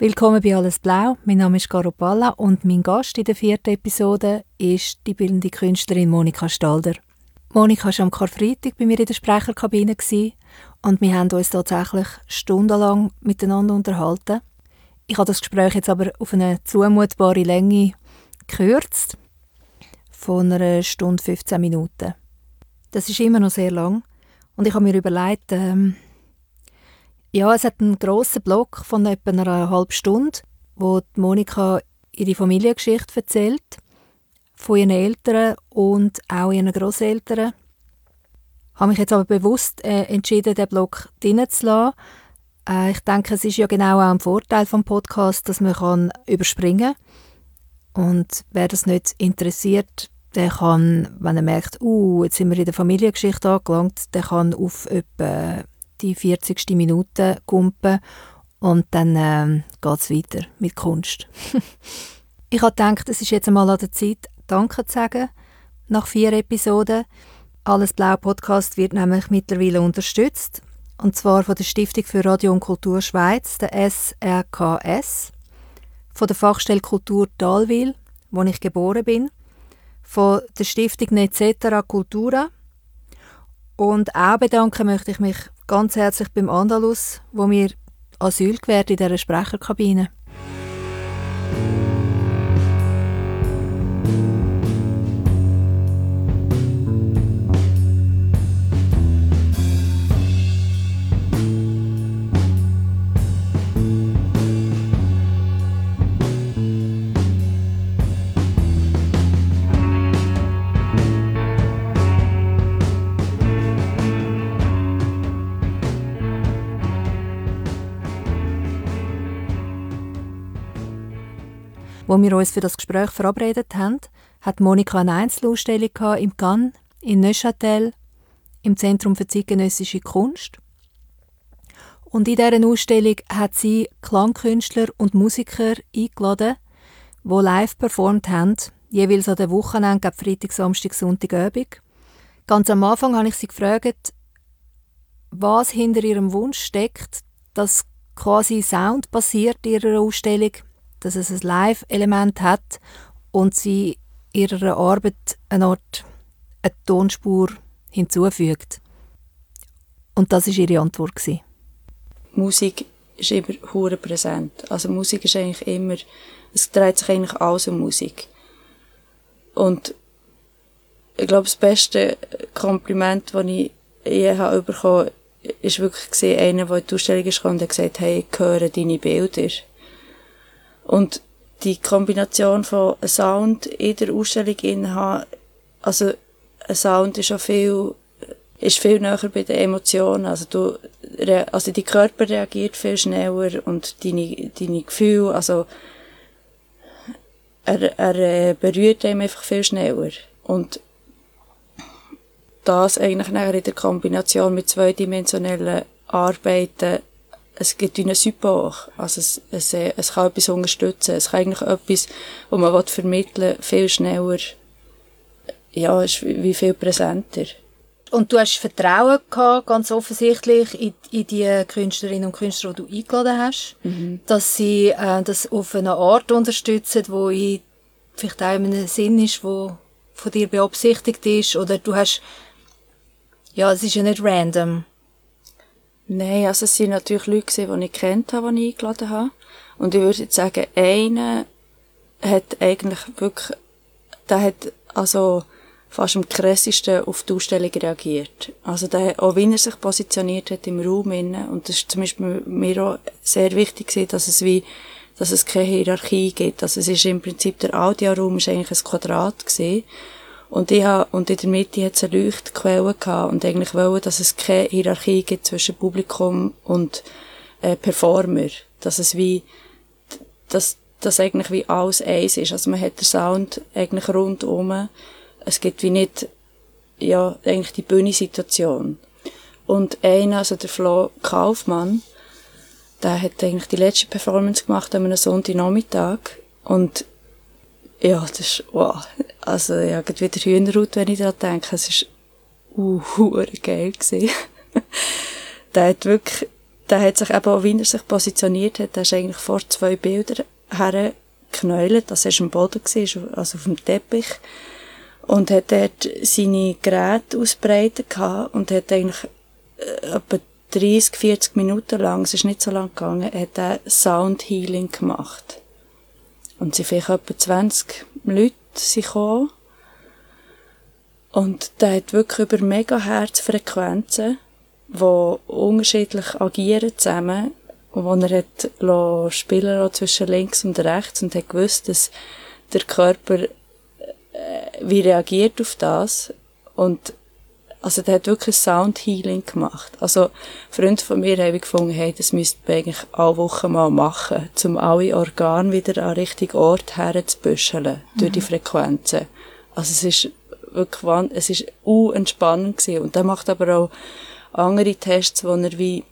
Willkommen bei Alles Blau. Mein Name ist Caro Palla und mein Gast in der vierten Episode ist die bildende Künstlerin Monika Stalder. Monika war am Karfreitag bei mir in der Sprecherkabine und wir haben uns tatsächlich stundenlang miteinander unterhalten. Ich habe das Gespräch jetzt aber auf eine zumutbare Länge gekürzt, von einer Stunde 15 Minuten. Das ist immer noch sehr lang und ich habe mir überlegt, ähm, ja, es hat einen grossen Block von etwa einer halben Stunde, wo Monika ihre Familiengeschichte erzählt, von ihren Eltern und auch ihren Großeltern. Ich habe mich jetzt aber bewusst äh, entschieden, den Block drinnen zu lassen. Äh, ich denke, es ist ja genau auch ein Vorteil vom Podcast, dass man überspringen kann. Und wer das nicht interessiert, der kann, wenn er merkt, uh, jetzt sind wir in der Familiengeschichte angelangt, der kann auf etwa die 40. Minute kumpen und dann äh, geht es weiter mit Kunst. ich habe gedacht, es ist jetzt einmal an der Zeit, Danke zu sagen, nach vier Episoden. Alles Blau Podcast wird nämlich mittlerweile unterstützt, und zwar von der Stiftung für Radio und Kultur Schweiz, der SRKS, von der Fachstelle Kultur Dalwil, wo ich geboren bin, von der Stiftung Netzetera Cultura und auch bedanken möchte ich mich ganz herzlich beim Andalus, wo mir Asyl gewährt in dieser Sprecherkabine. Wo wir uns für das Gespräch verabredet haben, hat Monika eine Einzelausstellung im Cannes, in Neuchâtel, im Zentrum für zeitgenössische Kunst. Und in dieser Ausstellung hat sie Klangkünstler und Musiker eingeladen, die live performt haben, jeweils an den Wochenenden, Freitag, Samstag, Sonntag, Abend. Ganz am Anfang habe ich sie gefragt, was hinter ihrem Wunsch steckt, dass quasi Sound basiert in ihrer Ausstellung dass es ein Live-Element hat und sie ihrer Arbeit eine Art eine Tonspur hinzufügt. Und das ist ihre Antwort gewesen. Musik ist immer hure präsent. Also Musik ist eigentlich immer, es dreht sich eigentlich alles um Musik. Und ich glaube, das beste Kompliment, das ich je habe bekommen, ist wirklich gesehen, einer, der in die Ausstellung ist und hat gesagt, hey, ich höre deine Bilder. Und die Kombination von Sound in der Ausstellung haben, also ein Sound ist auch viel, ist viel näher bei den Emotionen. Also du, also die Körper reagiert viel schneller und deine, deine Gefühle, also er, er äh, berührt einem einfach viel schneller. Und das eigentlich nachher in der Kombination mit zweidimensionellen Arbeiten es gibt einen Support. Also es, es, es kann etwas unterstützen. Es kann eigentlich etwas, was man vermitteln will, viel schneller, ja, ist wie viel präsenter. Und du hast Vertrauen gehabt, ganz offensichtlich, in, in die Künstlerinnen und Künstler, die du eingeladen hast, mhm. dass sie äh, das auf eine Art unterstützen, wo in, vielleicht auch in einem Sinn ist, wo von dir beabsichtigt ist, oder du hast, ja, es ist ja nicht random. Nein, also es sind natürlich Leute die ich kennt habe, die ich eingeladen habe. Und ich würde jetzt sagen, einer hat eigentlich wirklich, der hat also fast am krassesten auf die Ausstellung reagiert. Also der, auch wenn er sich positioniert hat im Raum innen, und das ist zum Beispiel mir auch sehr wichtig gewesen, dass es wie, dass es keine Hierarchie gibt. Also es ist im Prinzip, der Audioraum ist eigentlich ein Quadrat gewesen. Und ich habe, und in der Mitte hat es eine Leuchtquelle gehabt und eigentlich wollen, dass es keine Hierarchie gibt zwischen Publikum und äh, Performer. Dass es wie, dass, dass eigentlich wie alles eins ist. Also man hat den Sound eigentlich rundum. Es gibt wie nicht, ja, eigentlich die Bühnensituation. Und einer, also der Flo Kaufmann, der hat eigentlich die letzte Performance gemacht an einem Sonntagnachmittag. Und ja, das ist, wow. Also, ich habe wieder Hühnerhaut, wenn ich daran denke. Es war uh, geil gewesen. der hat wirklich, der hat sich eben auch, wie er sich positioniert hat, der ist eigentlich vor zwei Bildern hergeknäult, dass er am Boden war, also auf dem Teppich. Und hat dort seine Geräte ausbreitet gehabt und hat eigentlich äh, etwa 30, 40 Minuten lang, es ist nicht so lang gegangen, hat er Sound Healing gemacht. Und sie vielleicht etwa 20 Leute gekommen. Und der hat wirklich über Megahertzfrequenzen die unterschiedlich agieren zusammen, wo er hat spielen zwischen links und rechts und hat gewusst, dass der Körper äh, wie reagiert auf das und also der hat wirklich Sound Healing gemacht. Also Freunde von mir haben gefunden, hey, das müsste man eigentlich alle Wochen mal machen, um alle Organe wieder an den richtigen Ort herzubüscheln, mhm. durch die Frequenzen. Also es ist wirklich, es ist unentspannend gewesen. Und der macht aber auch andere Tests, wo er wie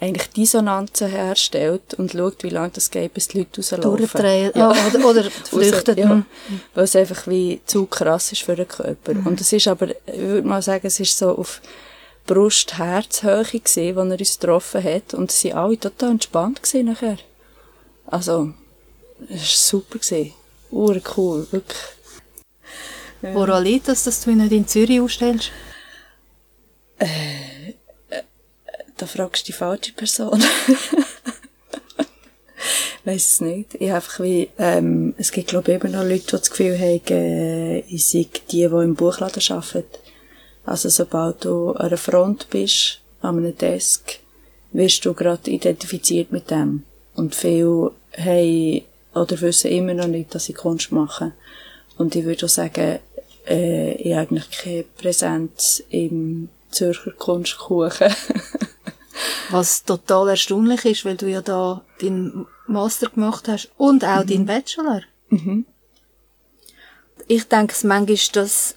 eigentlich Dissonanzen herstellt und schaut, wie lange das geht, bis die Leute rauslaufen. Durchdrehen, ja. oh, oder, oder flüchten. ja, weil es einfach wie zu krass ist für den Körper. Mhm. Und es ist aber, ich würde mal sagen, es ist so auf Brust-Herz-Höhe gewesen, wo er uns getroffen hat. Und sie waren alle total entspannt gewesen nachher. Also, es war super gewesen. Ure cool, wirklich. Woran liegt das, dass du ihn nicht in Zürich ausstellst? Äh, da fragst du die falsche Person. Weiß es nicht. Ich einfach wie, ähm, es gibt glaube ich immer noch Leute, die das Gefühl haben, äh, ich sei die, die im Buchladen arbeiten. Also sobald du an einer Front bist, an einem Desk, wirst du gerade identifiziert mit dem. Und viele haben oder wissen immer noch nicht, dass sie Kunst machen. Und ich würde auch sagen, äh, ich habe eigentlich keine Präsenz im Zürcher Kunstkuchen. Was total erstaunlich ist, weil du ja da deinen Master gemacht hast und auch mhm. deinen Bachelor. Mhm. Ich denke manchmal, dass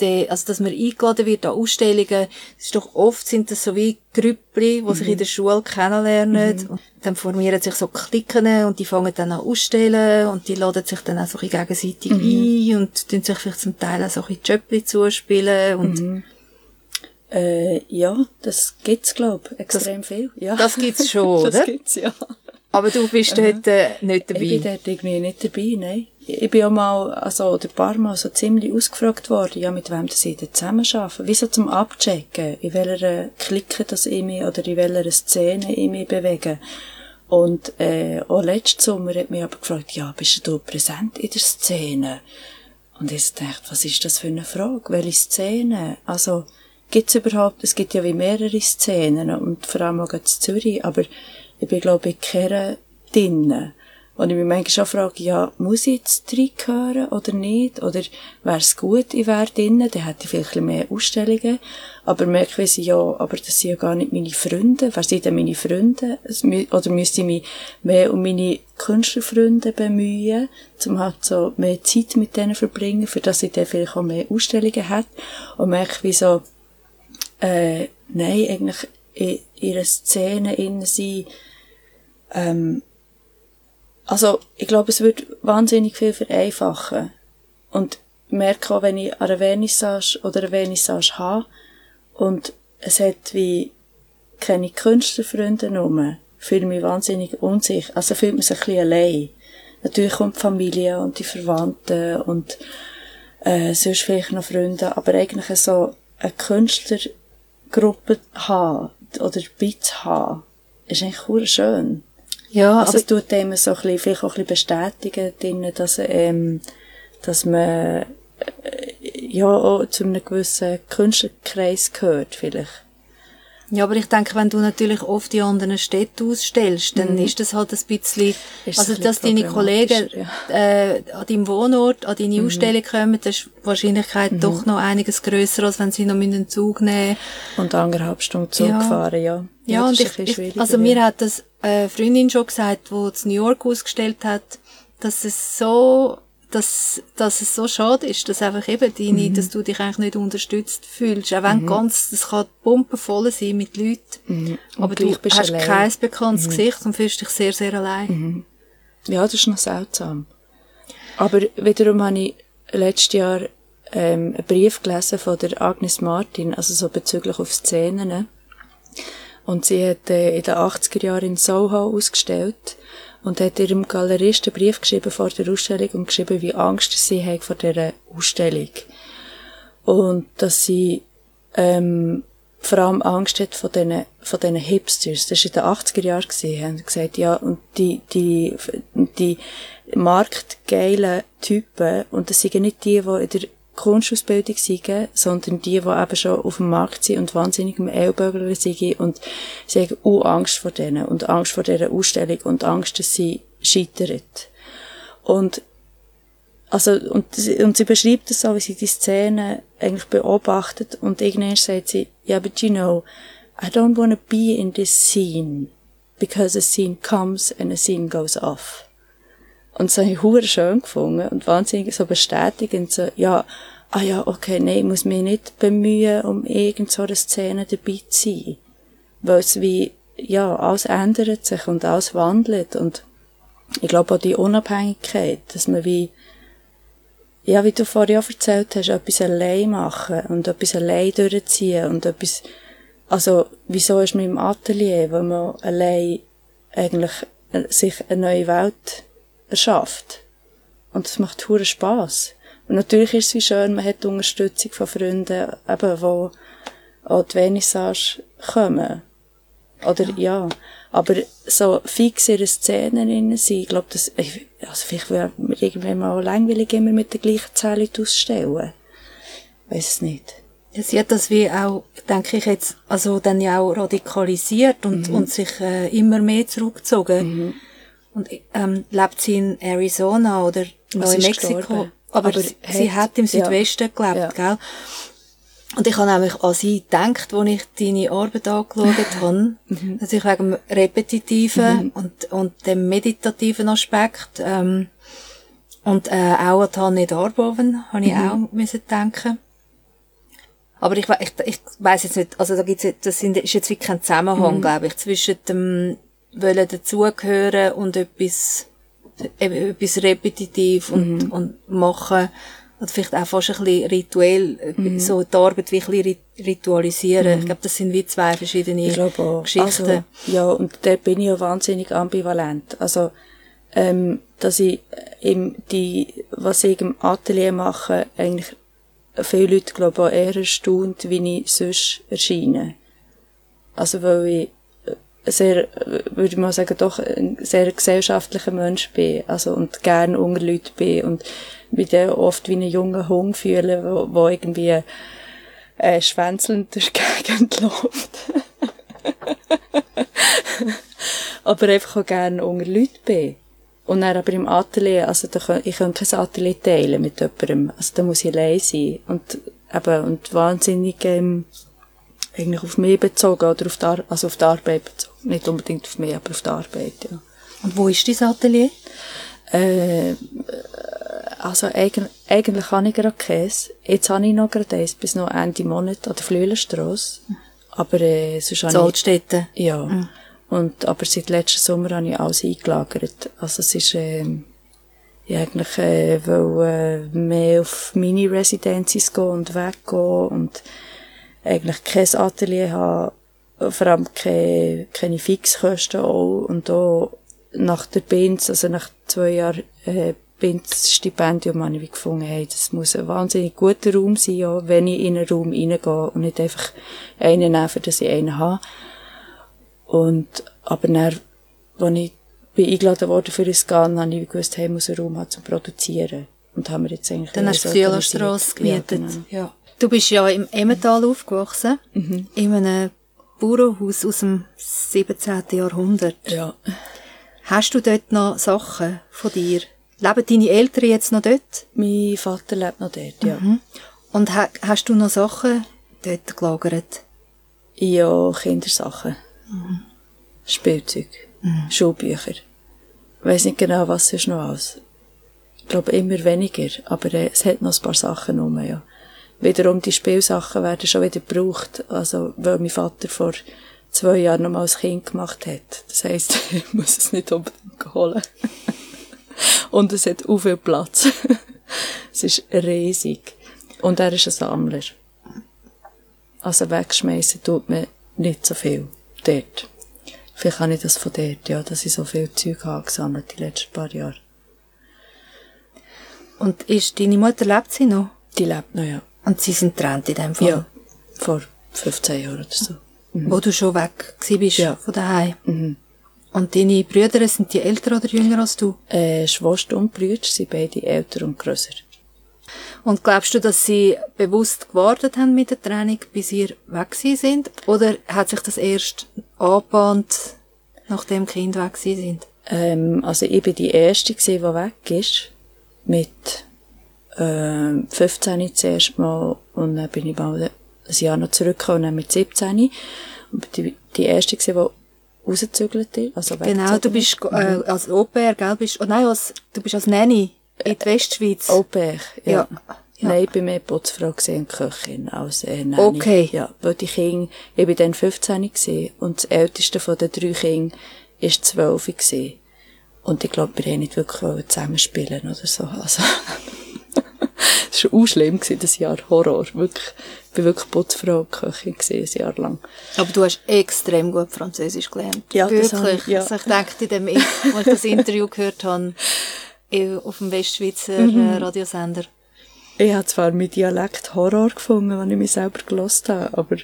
der, also dass man eingeladen wird an Ausstellungen, das ist doch oft sind das so wie Grüppli, die mhm. sich in der Schule kennenlernen mhm. dann formieren sich so Klicken und die fangen dann an ausstellen und die laden sich dann auch so ein gegenseitig mhm. ein und tun sich vielleicht zum Teil auch so ein Jöppli zuspielen und mhm. Äh, ja, das gibt's glaub extrem das, viel. Ja. Das gibt's schon, oder? Das gibt's ja. Aber du bist dort äh, nicht dabei? Ich bin dort irgendwie nicht dabei, nein. Ich bin auch mal, also, oder ein paar Mal so ziemlich ausgefragt worden, ja, mit wem das ich da zusammen arbeite. Wieso zum Abchecken, in welcher Clique das ich mich, oder in welcher Szene ich mich bewege. Und, äh, auch letzten Sommer hat mich aber gefragt, ja, bist du präsent in der Szene? Und ich dachte, was ist das für eine Frage? Welche Szene? Also, gibt's überhaupt, es gibt ja wie mehrere Szenen und vor allem auch in Zürich, aber ich bin glaube ich keiner drinnen. Und ich mich manchmal schon frage, ja, muss ich jetzt hören oder nicht? Oder wäre es gut, ich wäre drinnen, dann hätte ich vielleicht mehr Ausstellungen. Aber merke ich, ja, aber das sind ja gar nicht meine Freunde. Wer sind denn meine Freunde? Oder müsste ich mich mehr um meine Künstlerfreunde bemühen, um halt so mehr Zeit mit denen verbringen, für dass ich dann vielleicht auch mehr Ausstellungen hätte. Und merke, wie so, äh, nein, eigentlich in ihrer Szene innen sein, ähm, also, ich glaube, es wird wahnsinnig viel vereinfachen. Und ich merke auch, wenn ich an einer Vernissage oder eine Vernissage habe und es hat wie keine Künstlerfreunde rum, fühle ich mich wahnsinnig unsicher. Also fühlt man sich ein bisschen allein. Natürlich kommt die Familie und die Verwandten und äh, sonst vielleicht noch Freunde, aber eigentlich so eine Künstler Gruppe haben oder Bits haben, ist eigentlich cool schön. Ja, also es tut dem so ein bisschen, vielleicht auch ein bisschen bestätigen, drin, dass, ähm, dass man, äh, ja, auch zu einem gewissen Künstlerkreis gehört, vielleicht. Ja, aber ich denke, wenn du natürlich oft in anderen Städten ausstellst, dann mhm. ist das halt ein bisschen, ist also, dass deine Kollegen ja. äh, an deinem Wohnort, an deine mhm. Ausstellung kommen, das ist die Wahrscheinlichkeit mhm. doch noch einiges grösser, als wenn sie noch einen Zug nehmen Und anderthalb Stunden Zug ja. fahren, ja. Ja, ja und ich, ich, also ja. mir hat das eine Freundin schon gesagt, die in New York ausgestellt hat, dass es so dass, dass es so schade ist, dass einfach eben deine, mhm. dass du dich eigentlich nicht unterstützt fühlst. Auch wenn mhm. ganz, das kann pumpenvoll sein mit Leuten. Mhm. Aber du hast allein. kein bekanntes mhm. Gesicht und fühlst dich sehr, sehr allein. Mhm. Ja, das ist noch seltsam. Aber wiederum habe ich letztes Jahr ähm, einen Brief gelesen von der Agnes Martin, also so bezüglich auf Szenen. Und sie hat äh, in den 80er Jahren in Soho ausgestellt und hat ihrem Galeristen einen Brief geschrieben vor der Ausstellung und geschrieben, wie Angst sie hat vor dieser Ausstellung. Und dass sie ähm, vor allem Angst hat von diesen, von diesen Hipsters. Das war in den 80er Jahren, gewesen, haben gesagt, ja, und die, die, die marktgeilen Typen, und das sind nicht die, die in der Kunstausbildung sind, sondern die, die eben schon auf dem Markt sind und wahnsinnig im Ellbögeln sind und sie haben auch Angst vor denen und Angst vor dieser Ausstellung und Angst, dass sie scheitern. Und also, und, und sie beschreibt es so, wie sie die Szene eigentlich beobachtet und irgendwann sagt sie, ja, yeah, but you know, I don't want to be in this scene because a scene comes and a scene goes off. Und das habe ich hure schön gefunden und wahnsinnig so bestätigend, so, ja, ah ja, okay, nein, ich muss mich nicht bemühen, um irgend so eine Szene dabei zu sein. Weil es wie, ja, alles ändert sich und alles wandelt und ich glaube auch die Unabhängigkeit, dass man wie, ja, wie du vorhin auch erzählt hast, etwas allein machen und etwas allein durchziehen und etwas, also, wieso ist man im Atelier, wo man allein eigentlich äh, sich eine neue Welt erschafft. Und das macht hure Spass. Und natürlich ist es wie schön, man hat die Unterstützung von Freunden, eben, wo auch die Vernissage kommen. Oder, ja. ja. Aber so fix in Szenen drin sein, ich glaube, das, also vielleicht wäre mir irgendwann mal langweilig, immer mit der gleichen Zahl ausstellen. Weiß es nicht. Ja, sie hat das wie auch, denke ich jetzt, also dann ja auch radikalisiert und, mhm. und sich äh, immer mehr zurückgezogen. Mhm. Und ähm, lebt sie in Arizona oder Neumexiko. Aber, aber sie, sie hat im Südwesten ja. gelebt, ja. gell? Und ich habe nämlich an sie gedacht, als ich deine Arbeit angeschaut habe, mhm. dass ich wegen dem repetitiven mhm. und, und dem meditativen Aspekt, ähm, und, äh, auch an Tanne Darboven, habe ich mhm. auch müssen denken. Aber ich, ich, ich weiss jetzt nicht, also da gibt's, das sind, ist jetzt wirklich kein Zusammenhang, mhm. glaube ich, zwischen dem Wollen dazugehören und etwas, etwas repetitiv und, mhm. und machen und vielleicht auch fast ein bisschen rituell, äh, mhm. so die Arbeit wie ein bisschen ritualisieren. Mhm. Ich glaube, das sind wie zwei verschiedene ich Geschichten. Also, ja, und da bin ich ja wahnsinnig ambivalent. Also, ähm, dass ich im, die, was ich im Atelier mache, eigentlich viele Leute, glaube ich, auch eher erstaunt, wie ich sonst erscheine. Also, weil ich sehr, würde ich mal sagen, doch ein sehr gesellschaftlicher Mensch bin, also, und gern unter Leuten bin und mich dann oft wie einen jungen Hund fühle, wo, wo irgendwie, äh, schwänzelnd durch die Gegend läuft. aber einfach auch gerne unter Leuten bin. Und dann aber im Atelier, also da ich kann kein Atelier teilen mit jemandem. Also da muss ich allein sein. Und eben, und wahnsinnig, ähm, eigentlich auf mich bezogen oder auf die, Ar also auf die Arbeit bezogen. Nicht unbedingt auf mich, aber auf die Arbeit, ja. Und wo ist dein Atelier? Äh, also eigentlich, eigentlich habe ich gerade keins. Jetzt habe ich noch gerade eins bis noch Ende Monat an der Flühlenstrasse. Aber äh, sonst habe Zollstätte? Ich, ja. Mhm. Und, aber seit letztem Sommer habe ich alles eingelagert. Also es ist, äh, ich eigentlich äh, will, äh, mehr auf Mini-Residences gehen und weggehen und eigentlich kein Atelier haben, vor allem keine, keine Fixkosten auch und auch nach der Binz, also nach zwei Jahren äh, Binz-Stipendium habe ich gefunden, hey, das muss ein wahnsinnig guter Raum sein, ja, wenn ich in einen Raum reingehe und nicht einfach einen nehmen, dass ich einen habe. Und, aber dann, als ich bin eingeladen worden für ein Scan, habe ich gewusst, hey, ich muss einen Raum haben zum Produzieren. Und haben wir jetzt eigentlich... Dann hast du die Strasse gemietet. Ja, genau. ja. Du bist ja im Emmental aufgewachsen, mhm. in einem Bauernhaus aus dem 17. Jahrhundert. Ja. Hast du dort noch Sachen von dir? Leben deine Eltern jetzt noch dort? Mein Vater lebt noch dort, ja. Mhm. Und ha hast du noch Sachen dort gelagert? Ja, Kindersachen. Mhm. Spielzeug. Mhm. Schulbücher. Ich weiss nicht genau, was sonst noch alles. Ich glaube immer weniger, aber äh, es hat noch ein paar Sachen rum, ja wiederum die Spielsachen werden schon wieder gebraucht. Also, weil mein Vater vor zwei Jahren noch mal als Kind gemacht hat. Das heisst, ich muss es nicht unbedingt holen. Und es hat auch viel Platz. es ist riesig. Und er ist ein Sammler. Also wegschmeißen tut man nicht so viel. dort. Vielleicht habe ich das von dort, ja, dass ich so viel Zeug habe gesammelt die letzten paar Jahre. Und ist deine Mutter, lebt sie noch? Die lebt noch, ja. Und sie sind getrennt in dem Fall? Ja, vor 15 Jahren oder so. Mhm. Wo du schon weg bist Ja. von daheim. Mhm. Und deine Brüder, sind die älter oder jünger als du? Äh, Schwester und Brüder sind beide älter und grösser. Und glaubst du, dass sie bewusst gewartet haben mit der Trennung, bis ihr weg sind? Oder hat sich das erst angebahnt, nachdem die Kinder weg sind? Ähm, also ich bin die Erste gewesen, die weg ist. Mit ähm, 15 zuerst mal und dann bin ich mal ein Jahr noch zurückgekommen und dann mit 17. Und die, die Erste gewesen, die rausgezügelt ist. Also Genau, du bist ist. äh, als Au-pair, gell? Bist, oh nein, als, du bist als Nanny in die Westschweiz. Au pair, ja. Ja. Ja. Nein, ich bin mehr Putzfrau und Köchin als äh, Nanny. Okay. Ja, weil die Kinder, ich bin dann 15 gewesen und das älteste von den drei Kindern ist 12 gewesen. Und ich glaube, wir haben nicht wirklich zusammenspielen oder so. Also, das war auch schlimm gewesen, das Jahr Horror. Wirklich, ich bin wirklich Putzfrau und Köchin ein Jahr lang. Aber du hast extrem gut Französisch gelernt. Ja, das habe Wirklich. ich, ja. Also ich denke, in dem, als ich das Interview gehört habe, eh, auf dem Westschweizer Mhm. äh, Radiosender. Ich habe zwar mit Dialekt Horror gefunden, wenn ich mich selber gelost habe, aber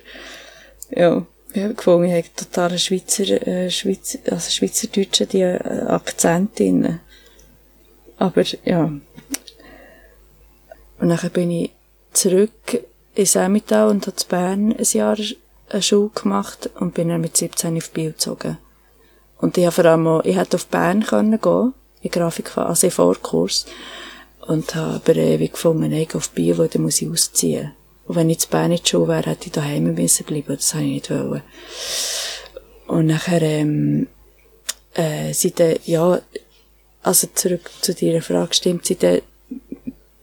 ja, ich habe gefunden, ich habe total einen Schweizer, äh, Schweizer, also schweizerdeutschen die, äh, Akzent drin. Aber ja. Und dann bin ich zurück ins Emmental und habe in Bern ein Jahr eine Schule gemacht und bin dann mit 17 auf Biel gezogen. Und ich habe vor allem auch, ich hätte auf Bern können gehen, in Grafik, also in Vorkurs. Und habe aber ewig gefunden, ich gehe auf Biel, weil dann muss ich ausziehen. Und wenn ich zu Bern in die Schule wäre, hätte ich daheim müssen bleiben, das habe ich nicht wollen. Und nachher, ähm, äh, sind dann, ja, also zurück zu deiner Frage, stimmt, sind dann,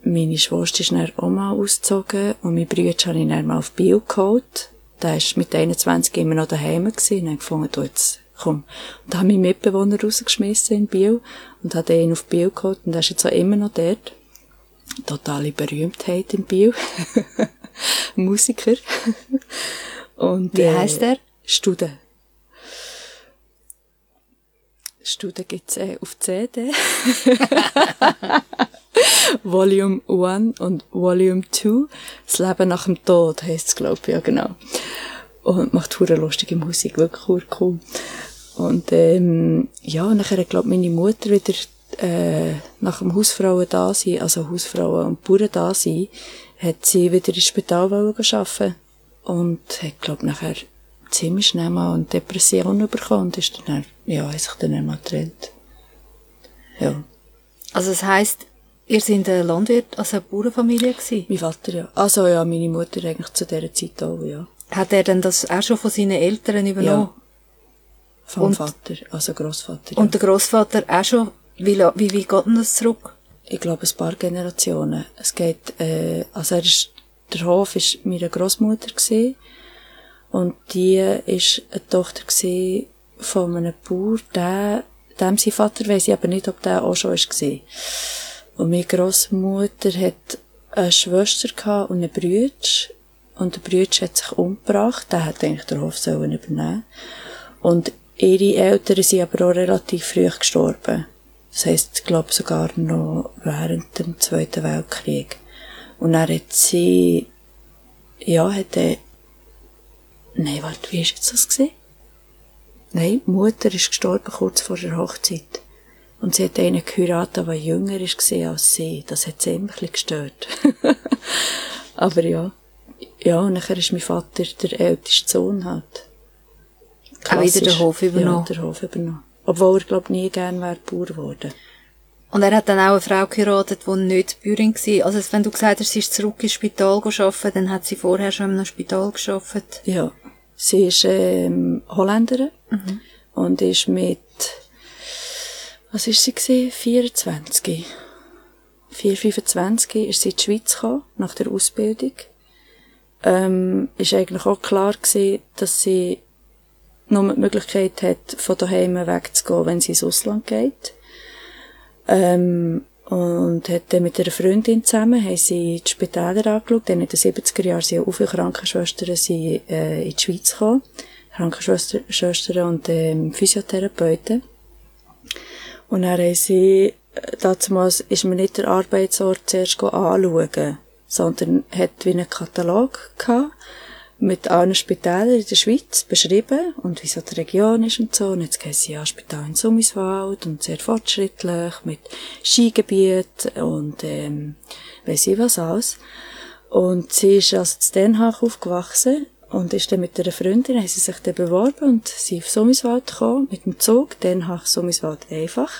meine Schwester ist dann auch mal ausgezogen und mein Bruder habe ich dann mal auf Biel geholt. Der ist mit 21 immer noch daheim gewesen und habe gefunden, du jetzt, komm. Und da habe meinen Mitbewohner rausgeschmissen in Biel und habe ihn auf Biel geholt und er ist jetzt auch immer noch dort. Totale Berühmtheit in Biel. Musiker. Und, Wie heisst er? Stude. Stude gibt's äh, auf CD. Volume 1 und Volume 2. Das Leben nach dem Tod heisst es, glaube ich, ja, genau. Und macht hure lustige Musik, wirklich cool. Und, ähm, ja, und nachher, glaube meine Mutter wieder, äh, nach dem Hausfrauen da sein, also Hausfrauen und Bauern da sein, hat sie wieder ins Spital arbeiten. Und hat, glaube nachher ziemlich schnell mal eine Depression bekommen und ist dann, ja, hat sich dann einmal getrennt. Ja. Also das heisst, ihr seid ein Landwirt, also eine Bauernfamilie gewesen. Mein Vater, ja. Also, ja, meine Mutter eigentlich zu dieser Zeit auch, ja. Hat er denn das auch schon von seinen Eltern übernommen? Vom Und- Vater, also Grossvater. Und der Großvater auch schon? Wie, wie, wie geht denn das zurück? ich glaube, ein paar Generationen. Es geht, äh, also er ist, der Hof ist meine Großmutter gewesen. Und die ist eine Tochter gewesen von einem Bauer, der, dem sein Vater weiss ich aber nicht, ob der auch schon gewesen. Und meine Großmutter hat eine Schwester und einen Bruder. Und der Bruder hat sich umgebracht. Der hat eigentlich den Hof sollen übernehmen. Und ihre Eltern sind aber auch relativ früh gestorben. Das heisst, ich glaube sogar noch während dem Zweiten Weltkrieg. Und dann hat sie, ja, hat er, nein, warte, wie jetzt das gewesen? Nein, Mutter ist gestorben kurz vor der Hochzeit. Und sie hat einen geheiratet, der jünger war als sie. Das hat sie immer ein bisschen gestört. Aber ja. Ja, und nachher ist mein Vater der älteste Sohn halt. Auch wieder den Klassisch. Hof übernommen. Ja, den Hof übernommen. Obwohl er, glaub nie gern wäre Bauer geworden. Und er hat dann auch eine Frau geheiratet, die nicht Bäuerin war. Also wenn du gesagt hast, sie ist zurück ins Spital arbeiten, dann hat sie vorher schon in einem Spital gearbeitet. Ja. Sie ist ähm, Holländerin und ist mit, was ist sie gewesen? 24. 4, 25 ist sie in die Schweiz gekommen, nach der Ausbildung. Ähm, ist eigentlich auch klar gewesen, dass sie nur die Möglichkeit hat, von daheim wegzugehen, wenn sie ins Ausland geht. Ähm, und hat dann mit einer Freundin zusammen, haben sie die Spitäler angeschaut, dann in den 70er Jahren sind auch viele Krankenschwestern sind, äh, in die Schweiz gekommen, Krankenschwestern und ähm, Physiotherapeuten. Und dann haben sie, äh, damals ist mir nicht der Arbeitsort zuerst anschauen, sondern hat wie einen Katalog gehabt, mit allen Spitälern in der Schweiz beschrieben und wie so die Region ist und so. Und jetzt gehen sie ja Spital in Summiswald und sehr fortschrittlich mit Skigebiet und ähm, weiss ich was alles. Und sie ist also in Den Haag aufgewachsen und ist dann mit einer Freundin, haben sie sich dann beworben und sie auf Summiswald gekommen, mit dem Zug, Den Haag, Summiswald einfach.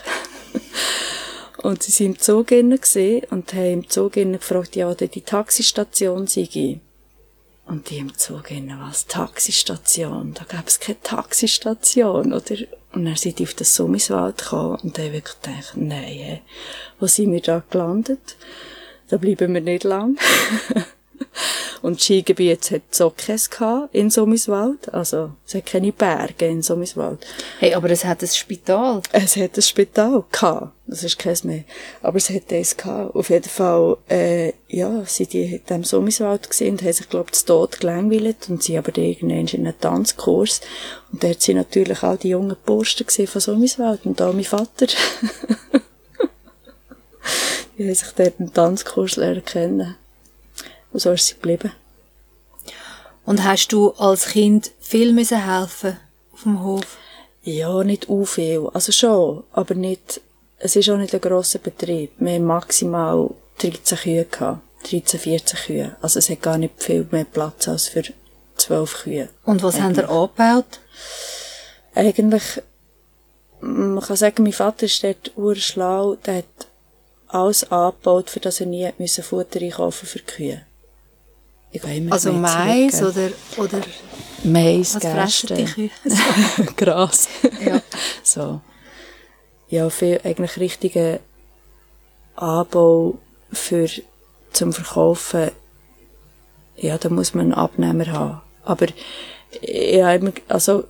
und sie sind im Zug gesehen und haben im Zug gefragt, ja, die Taxistation sei. Und die im Zug innen, was? Taxistation? Da gab es keine Taxistation, oder? Und dann sind die auf das Summiswald gekommen und haben wirklich gedacht, nein, wo sind wir da gelandet? Da bleiben wir nicht lang. Und Skigebiet hat so keins in Sommiswald. Also, es hat keine Berge in Sommiswald. Hey, aber es hat ein Spital. Es hat ein Spital gehabt. Das ist keins mehr. Aber es hat eins gehabt. Auf jeden Fall, äh, ja, sind die in diesem Sommiswald gesehen und haben sich, glaub ich, zu Tod gelangweilt und sind aber irgendwann in einem Tanzkurs. Und dort sind natürlich auch die jungen Bursten von Sommiswald und auch mein Vater. die haben sich dort einen Tanzkurs lernen kennen. Und so ist sie geblieben. Und hast du als Kind viel müssen helfen auf dem Hof? Ja, nicht u viel. Also schon, aber nicht, es ist auch nicht ein grosser Betrieb. Wir haben maximal 13 Kühe gehabt. 13, 14 Kühe. Also es hat gar nicht viel mehr Platz als für 12 Kühe. Und was haben ihr angebaut? Eigentlich, man kann sagen, mein Vater ist dort urschlau, der hat alles angebaut, für das er nie Futter einkaufen für die Kühe. Also Mais oder, oder Mais, Gerste, Gras. ja. so. Ja, viel eigentlich richtigen Anbau für zum Verkaufen. Ja, da muss man einen Abnehmer haben. Aber ja, also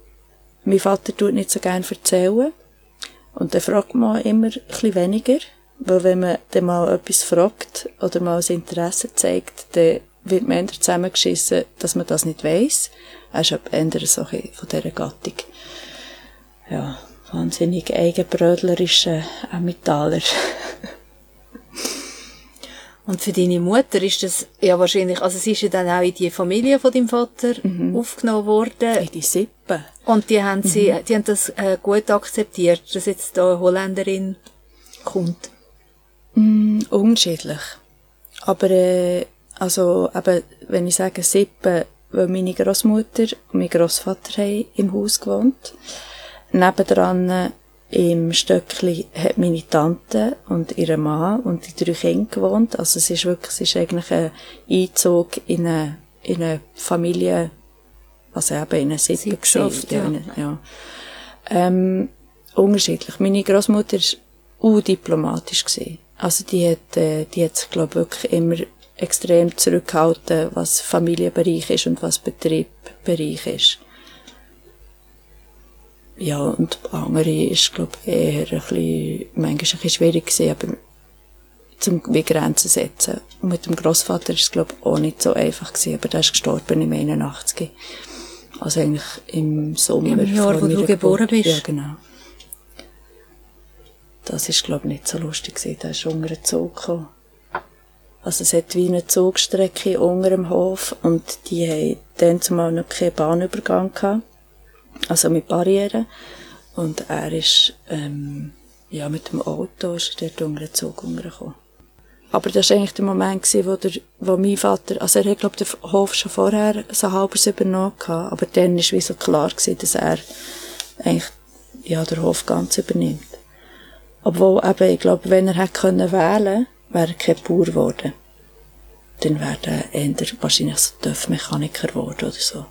mein Vater tut nicht so gerne erzählen und dann fragt man immer ein bisschen weniger. Weil wenn man dann mal etwas fragt oder mal ein Interesse zeigt, dann wird man eher zusammengeschissen, dass man das nicht weiss. Er ist eher so ein von dieser Gattung. Ja, wahnsinnig eigenbrödlerischer Metaller. Und für deine Mutter ist das ja wahrscheinlich, also sie ist ja dann auch in die Familie von deinem Vater mhm. aufgenommen worden. In die Sippe. Und die haben sie, mhm. die haben das äh, gut akzeptiert, dass jetzt da eine Holländerin kommt. Mm, unterschiedlich. Aber, äh, also, eben, wenn ich sage Sippe, weil meine Großmutter und mein Großvater haben im Haus gewohnt. Nebendran äh, im Stöckli hat meine Tante und ihre Mann und die drei Kinder gewohnt. Also es ist wirklich, es ist eigentlich ein Einzug in eine, in eine Familie, also eben in eine Sippe geschafft. Ja. ja. Ähm, unterschiedlich. Meine Großmutter war diplomatisch gewesen. Also die hat, äh, die hat sich, glaube wirklich immer extrem zurückgehalten, was Familienbereich ist und was Betriebbereich ist. Ja, und andere ist, glaube ich, eher ein bisschen, manchmal ein bisschen schwierig gewesen, aber zum wie Grenzen setzen. Und mit dem Großvater ist es, glaube ich, auch nicht so einfach gewesen, aber der ist gestorben im 81. Also eigentlich im Sommer. Im Jahr, wo du geboren bist? Ja, genau. Das ist, glaube ich, nicht so lustig gewesen. Da ist unter Zug gekommen. Also es hat wie eine Zugstrecke unter dem Hof und die haben dann zumal noch keinen Bahnübergang gehabt. Also mit Barrieren. Und er ist, ähm, ja, mit dem Auto ist er dort unter den Zug untergekommen. Aber das war eigentlich der Moment, gewesen, wo, der, wo mein Vater, also er hat, glaube den Hof schon vorher so halbes übernommen gehabt, aber dann war wie so klar gewesen, dass er eigentlich, ja, den Hof ganz übernimmt. Obwohl eben, ich glaube, wenn er hätte können wählen, wäre kein Bauer geworden. Dann wäre er eher wahrscheinlich so Töpfmechaniker geworden oder so.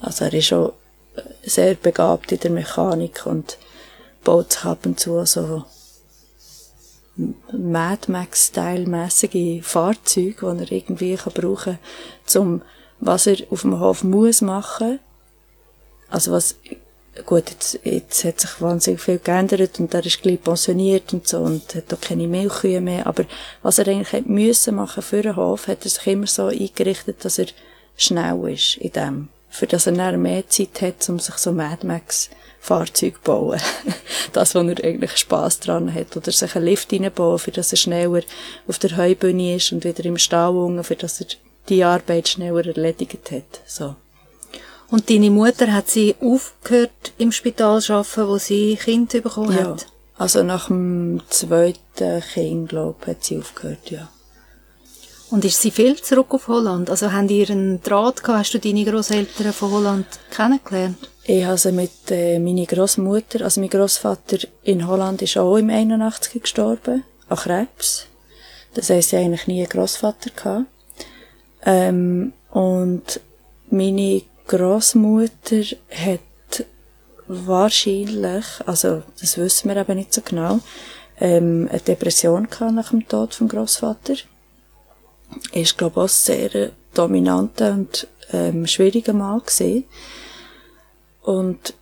Also er ist schon sehr begabt in der Mechanik und baut sich ab und zu so Mad Max-Style-mässige Fahrzeuge, die er irgendwie kann brauchen kann, um was er auf dem Hof muss machen. Also was gut, jetzt, jetzt hat sich wahnsinnig viel geändert und er ist gleich pensioniert und so und hat auch keine Milchkühe mehr, aber was er eigentlich hätte müssen machen für den Hof, hat er sich immer so eingerichtet, dass er schnell ist in dem, für das er dann mehr Zeit hat, um sich so Mad Max Fahrzeug zu bauen. das, wo er eigentlich Spass dran hat. Oder sich einen Lift reinbauen, für dass er schneller auf der Heubühne ist und wieder im Stall unten, für dass er die Arbeit schneller erledigt hat. So. Und deine Mutter hat sie aufgehört im Spital zu arbeiten, wo sie Kind bekommen Ja. hat? Also nach dem zweiten Kind, glaube ich, hat sie aufgehört, ja. Und ist sie viel zurück auf Holland? Also haben die ihren Draht gehabt? Hast du deine Großeltern von Holland kennengelernt? Ich habe sie mit äh, meiner Großmutter, also mein Großvater in Holland ist auch im 81 gestorben, an Krebs. Das heisst, sie eigentlich nie einen Großvater gehabt. Ähm, und meine Großmutter hat wahrscheinlich, also das wissen wir eben nicht so genau, ähm, eine Depression gehabt nach dem Tod vom Großvater. Er ist glaube ich auch sehr dominanter und ähm, schwieriger Mann gewesen. Und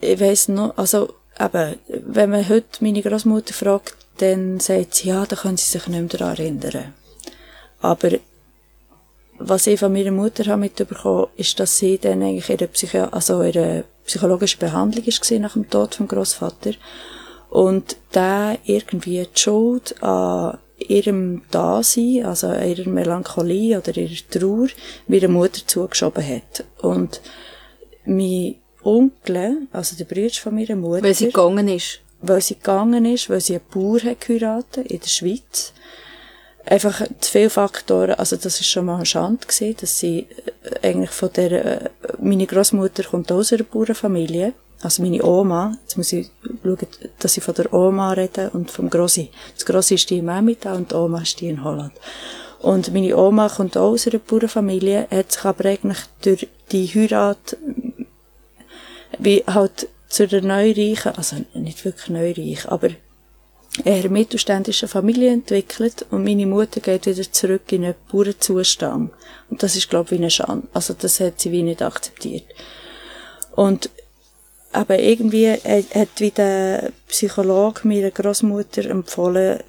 ich weiss noch, also eben, wenn man heute meine Großmutter fragt, dann sagt sie, ja, da können sie sich nicht mehr daran erinnern. Aber was ich von meiner Mutter habe mitbekommen, ist, dass sie dann eigentlich ihre, Psychi also ihre psychologische Behandlung ist nach dem Tod vom Großvater und der irgendwie die Schuld an ihrem Dasein, also an ihrer Melancholie oder ihrer Trauer, meiner Mutter zugeschoben hat. Und mein Onkel, also der Bruder von meiner Mutter, Weil sie gegangen ist. weil sie gegangen ist, weil sie einen Bauer hat geheiratet in der Schweiz. Einfach zu viele Faktoren, also das ist schon mal eine Schande gewesen, dass sie äh, eigentlich von der, äh, meine Großmutter kommt aus einer Bauernfamilie, also meine Oma, jetzt muss ich schauen, dass ich von der Oma rede und vom Grossi. Das Grossi ist die im Emmental und die Oma ist die in Holland. Und meine Oma kommt auch aus einer Bauernfamilie, hat sich aber eigentlich durch die Heirat wie halt zu der neureichen, also nicht wirklich neureich, aber eher mittelständischen Familie entwickelt und meine Mutter geht wieder zurück in einen Bauernzustand. Und das ist, glaube ich, wie eine Schande. Also das hat sie wie nicht akzeptiert. Und aber irgendwie hat hat wie der Psychologe meiner Großmutter empfohlen,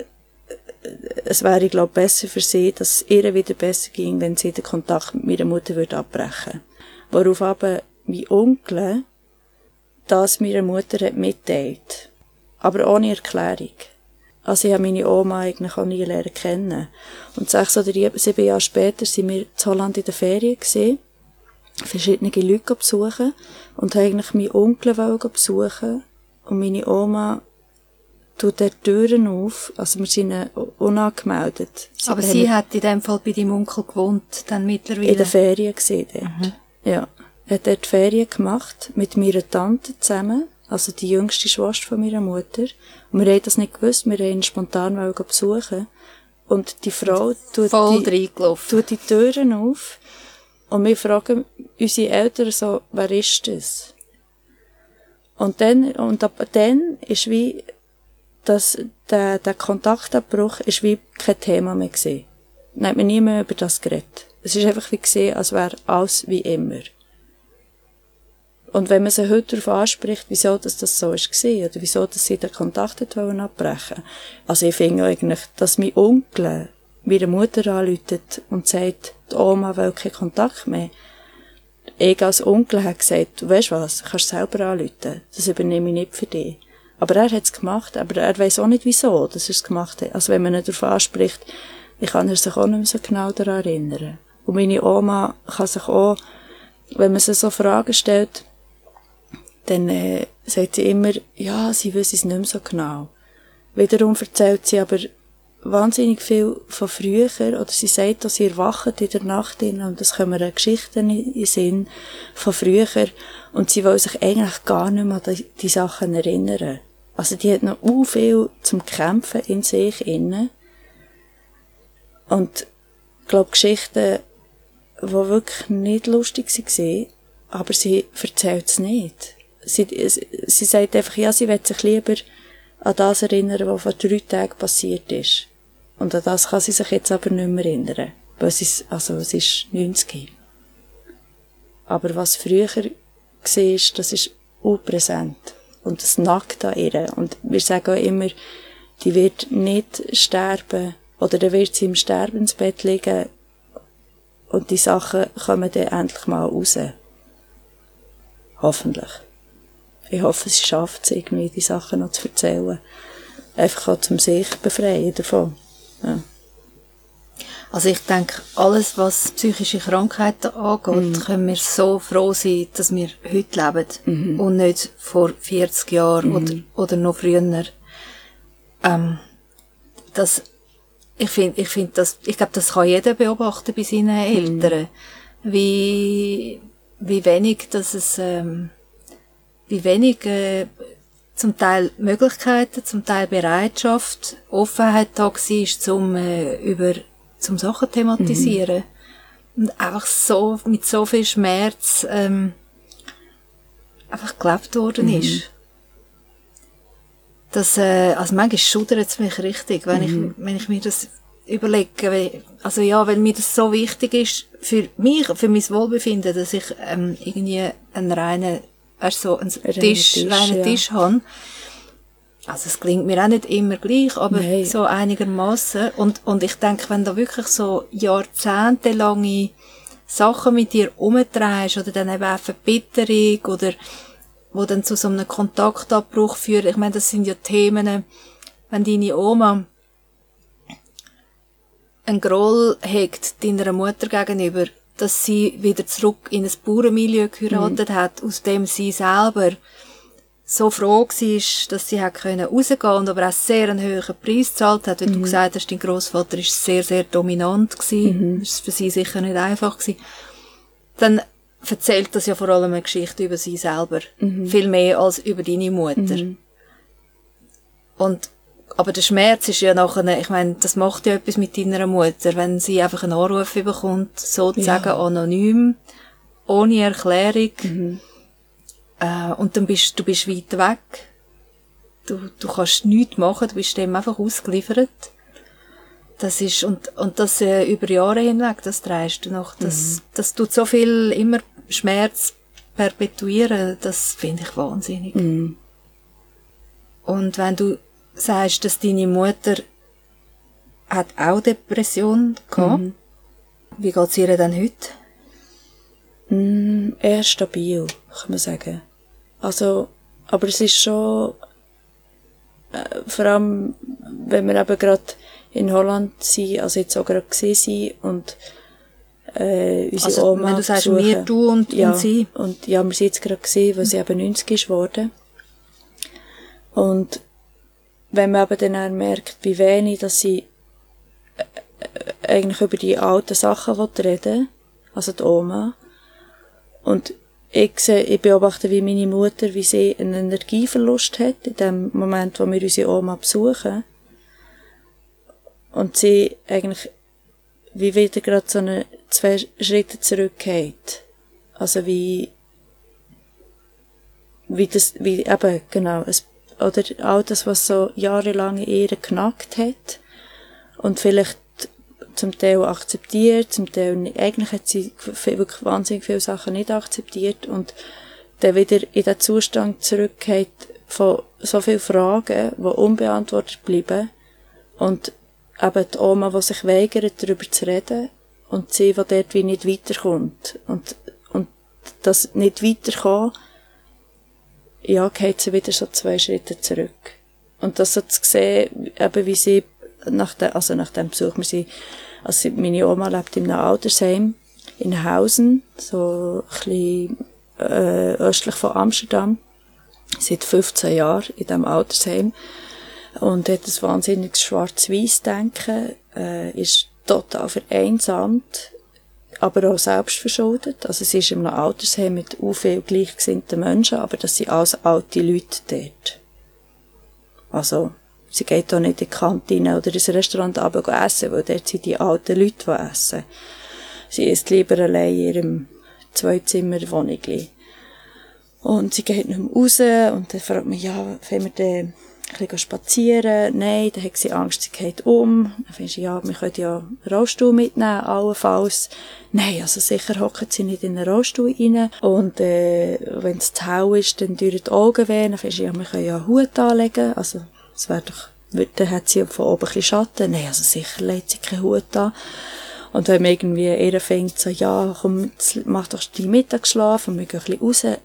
es wäre, glaube ich, besser für sie, dass es ihr wieder besser ging, wenn sie den Kontakt mit meiner Mutter würde abbrechen. Worauf aber mein Onkel das meiner Mutter hat mitteilt. Aber ohne Erklärung. Also ich habe meine Oma eigentlich auch nie lernen kennen. Und sechs oder sieben Jahre später sind wir in Holland in der Ferien gesehen, verschiedene Leute besuchen und haben eigentlich meinen Onkel besuchen und meine Oma tut der Türen auf, also wir sind äh, unangemeldet. Aber haben sie hat in dem Fall bei deinem Onkel gewohnt, dann mittlerweile. in der Ferien gesehen dort. Ja. Er hat dort Ferien gemacht mit meiner Tante zusammen, also die jüngste Schwester von meiner Mutter. Und wir haben das nicht gewusst, wir haben ihn spontan besuchen. Und die Frau tut die, tut die Türen auf und wir fragen unsere Eltern so, wer ist das? Und dann, und ab dann ist wie, dass der, der Kontaktabbruch ist wie kein Thema mehr gewesen. Dann hat man nie mehr über das geredet. Es ist einfach wie gesehen, als wäre alles wie immer. Und wenn man sie heute darauf anspricht, wieso dass das so ist gewesen, oder wieso dass sie den Kontakt hat wollen abbrechen. Also ich finde eigentlich, dass mein Onkel meiner Mutter anruft und sagt, die Oma will keinen Kontakt mehr. Ich als Onkel habe gesagt, du weißt was, kannst selber anrufen. Das übernehme ich nicht für dich. Aber er hat es gemacht, aber er weiß auch nicht wieso, dass er es gemacht hat. Also wenn man ihn darauf anspricht, ich kann er sich auch nicht mehr so genau daran erinnern. Und meine Oma kann sich auch, wenn man sie so Fragen stellt, dann äh, sagt sie immer, ja, sie wüsste es nicht mehr so genau. Wiederum erzählt sie aber wahnsinnig viel von früher, oder sie sagt, dass sie erwacht in der Nacht hin, und das kommen Geschichten in den Sinn von früher, und sie will sich eigentlich gar nicht mehr an die, die Sachen erinnern. Also die hat noch viel zum Kämpfen in sich inne. Und ich glaube, Geschichten, die wirklich nicht lustig waren, aber sie erzählt es nicht. Sie, sie sagt einfach, ja, sie will sich lieber an das erinnern, was vor drei Tagen passiert ist. Und an das kann sie sich jetzt aber nicht mehr erinnern. Weil sie, also, es ist 90. Aber was früher war, das ist unpräsent. Und es nackt an ihr. Und wir sagen auch immer, die wird nicht sterben, oder dann wird sie im Sterbensbett liegen Und die Sachen kommen dann endlich mal raus. Hoffentlich. Ich hoffe, sie schafft es irgendwie, die Sachen noch zu erzählen. Einfach auch zum sich befreien davon. Ja. Also ich denke, alles, was psychische Krankheiten angeht, mhm. können wir so froh sein, dass wir heute leben mhm. und nicht vor 40 Jahren mhm. oder, oder noch früher. Ähm, das, ich finde, ich finde, das, ich glaube, das kann jeder beobachten bei seinen mhm. Eltern, wie, wie wenig, dass es, ähm, wie wenig äh, zum Teil Möglichkeiten, zum Teil Bereitschaft, Offenheit da war, um äh, über zum Sachen thematisieren. Mhm. Und einfach so, mit so viel Schmerz, ähm, einfach gelebt worden mhm. ist. Das, äh, also manchmal schudert es mich richtig, wenn mhm. ich, wenn ich mir das überlege, also ja, weil mir das so wichtig ist, für mich, für mein Wohlbefinden, dass ich, ähm, irgendwie einen reinen, weißt, so einen Tisch, Tisch reinen ja. Tisch habe also es klingt mir auch nicht immer gleich, aber Nein. so einigermaßen. Und, und ich denke, wenn du wirklich so jahrzehntelange Sachen mit dir umdrehst oder dann eben auch Verbitterung oder wo dann zu so einem Kontaktabbruch führt, ich meine, das sind ja Themen, wenn deine Oma einen Groll hegt deiner Mutter gegenüber, dass sie wieder zurück in ein Bauernmilieu geheiratet mhm. hat, aus dem sie selber so froh war, dass sie hat können rausgehen und aber auch sehr einen hohen Preis gezahlt hat, weil mhm. du gesagt hast, dein Großvater ist sehr, sehr dominant gewesen. Mhm. Das war für sie sicher nicht einfach gewesen. Dann erzählt das ja vor allem eine Geschichte über sie selber. Mhm. Viel mehr als über deine Mutter. Mhm. Und, aber der Schmerz ist ja nachher, ich meine, das macht ja etwas mit deiner Mutter, wenn sie einfach einen Anruf bekommt, sozusagen ja. anonym, ohne Erklärung, mhm. Äh, und dann bist du bist weit weg. Du, du kannst nichts machen, du bist dem einfach ausgeliefert. Das ist, und, und das äh, über Jahre hinweg, das drehst du noch. Das, mhm. das tut so viel immer Schmerz perpetuieren, das finde ich wahnsinnig. Mhm. Und wenn du sagst, dass deine Mutter hat auch Depression gehabt, mhm. wie geht's ihr denn heute? Mm, eher stabil, kann man sagen. Also, aber es ist schon, äh, vor allem, wenn wir eben gerade in Holland sind, also jetzt auch gerade gesehen sind und äh, unsere also, Oma wenn du sagst, besuchen. wir, du und, ja, und sie? Und ja, wir sind jetzt gerade gesehen, weil sie eben 90 ist worden. Und wenn man eben dann auch merkt, wie wenig, dass sie äh, eigentlich über die alten Sachen reden also die Oma, und ich sehe, ich beobachte wie meine Mutter, wie sie einen Energieverlust hat, in dem Moment, wo wir unsere Oma besuchen. Und sie eigentlich wie wieder gerade so eine zwei Schritte zurückgeht. Also wie, wie das, wie eben, genau, es, oder all das, was so jahrelang in ihr geknackt hat. Und vielleicht zum Teil akzeptiert, zum Teil nicht. Eigentlich hat sie wirklich wahnsinnig viele Sachen nicht akzeptiert und dann wieder in den Zustand zurückgeht von so vielen Fragen, die unbeantwortet bleiben und eben die Oma, die sich weigert, darüber zu reden und sie, die dort wie nicht weiterkommt und, und das nicht weiterkommen, ja, geht sie wieder so zwei Schritte zurück. Und das so zu sehen, eben wie sie nach der, also nach dem Besuch, wir sind, also meine Oma lebt in einem Altersheim in Hausen, so ein bisschen, äh, östlich von Amsterdam, seit 15 Jahren in diesem Altersheim und hat ein wahnsinniges Schwarz-Weiß-Denken, äh, ist total vereinsamt, aber auch selbstverschuldet. Also es ist in einem Altersheim mit u viel gleichgesinnten Menschen, aber das sind alles alte Leute dort. Also Sie geht auch nicht in die Kantine oder ins Restaurant runter essen, weil dort sind die alten Leute, die essen. Sie isst lieber allein in ihrem Zweizimmerwohnung. Und sie geht nicht mehr raus und dann fragt man, ja, wenn wir dann ein bisschen spazieren? Nein, dann hat sie Angst, sie geht um. Dann findest du, ja, wir können ja einen Rollstuhl mitnehmen, allenfalls. Nein, also sicher hocken sie nicht in einen Rollstuhl rein. Und äh, wenn es zu hell ist, dann tun die Augen weh. Dann findest du, ja, wir können ja einen Hut anlegen. Also es wäre doch, dann hat sie von oben ein bisschen Schatten. Nein, also sicher legt sie keinen Hut an. Und wenn man irgendwie eher fängt, so, ja, komm, mach doch die Mittagsschlaf und wir gehen ein bisschen raus.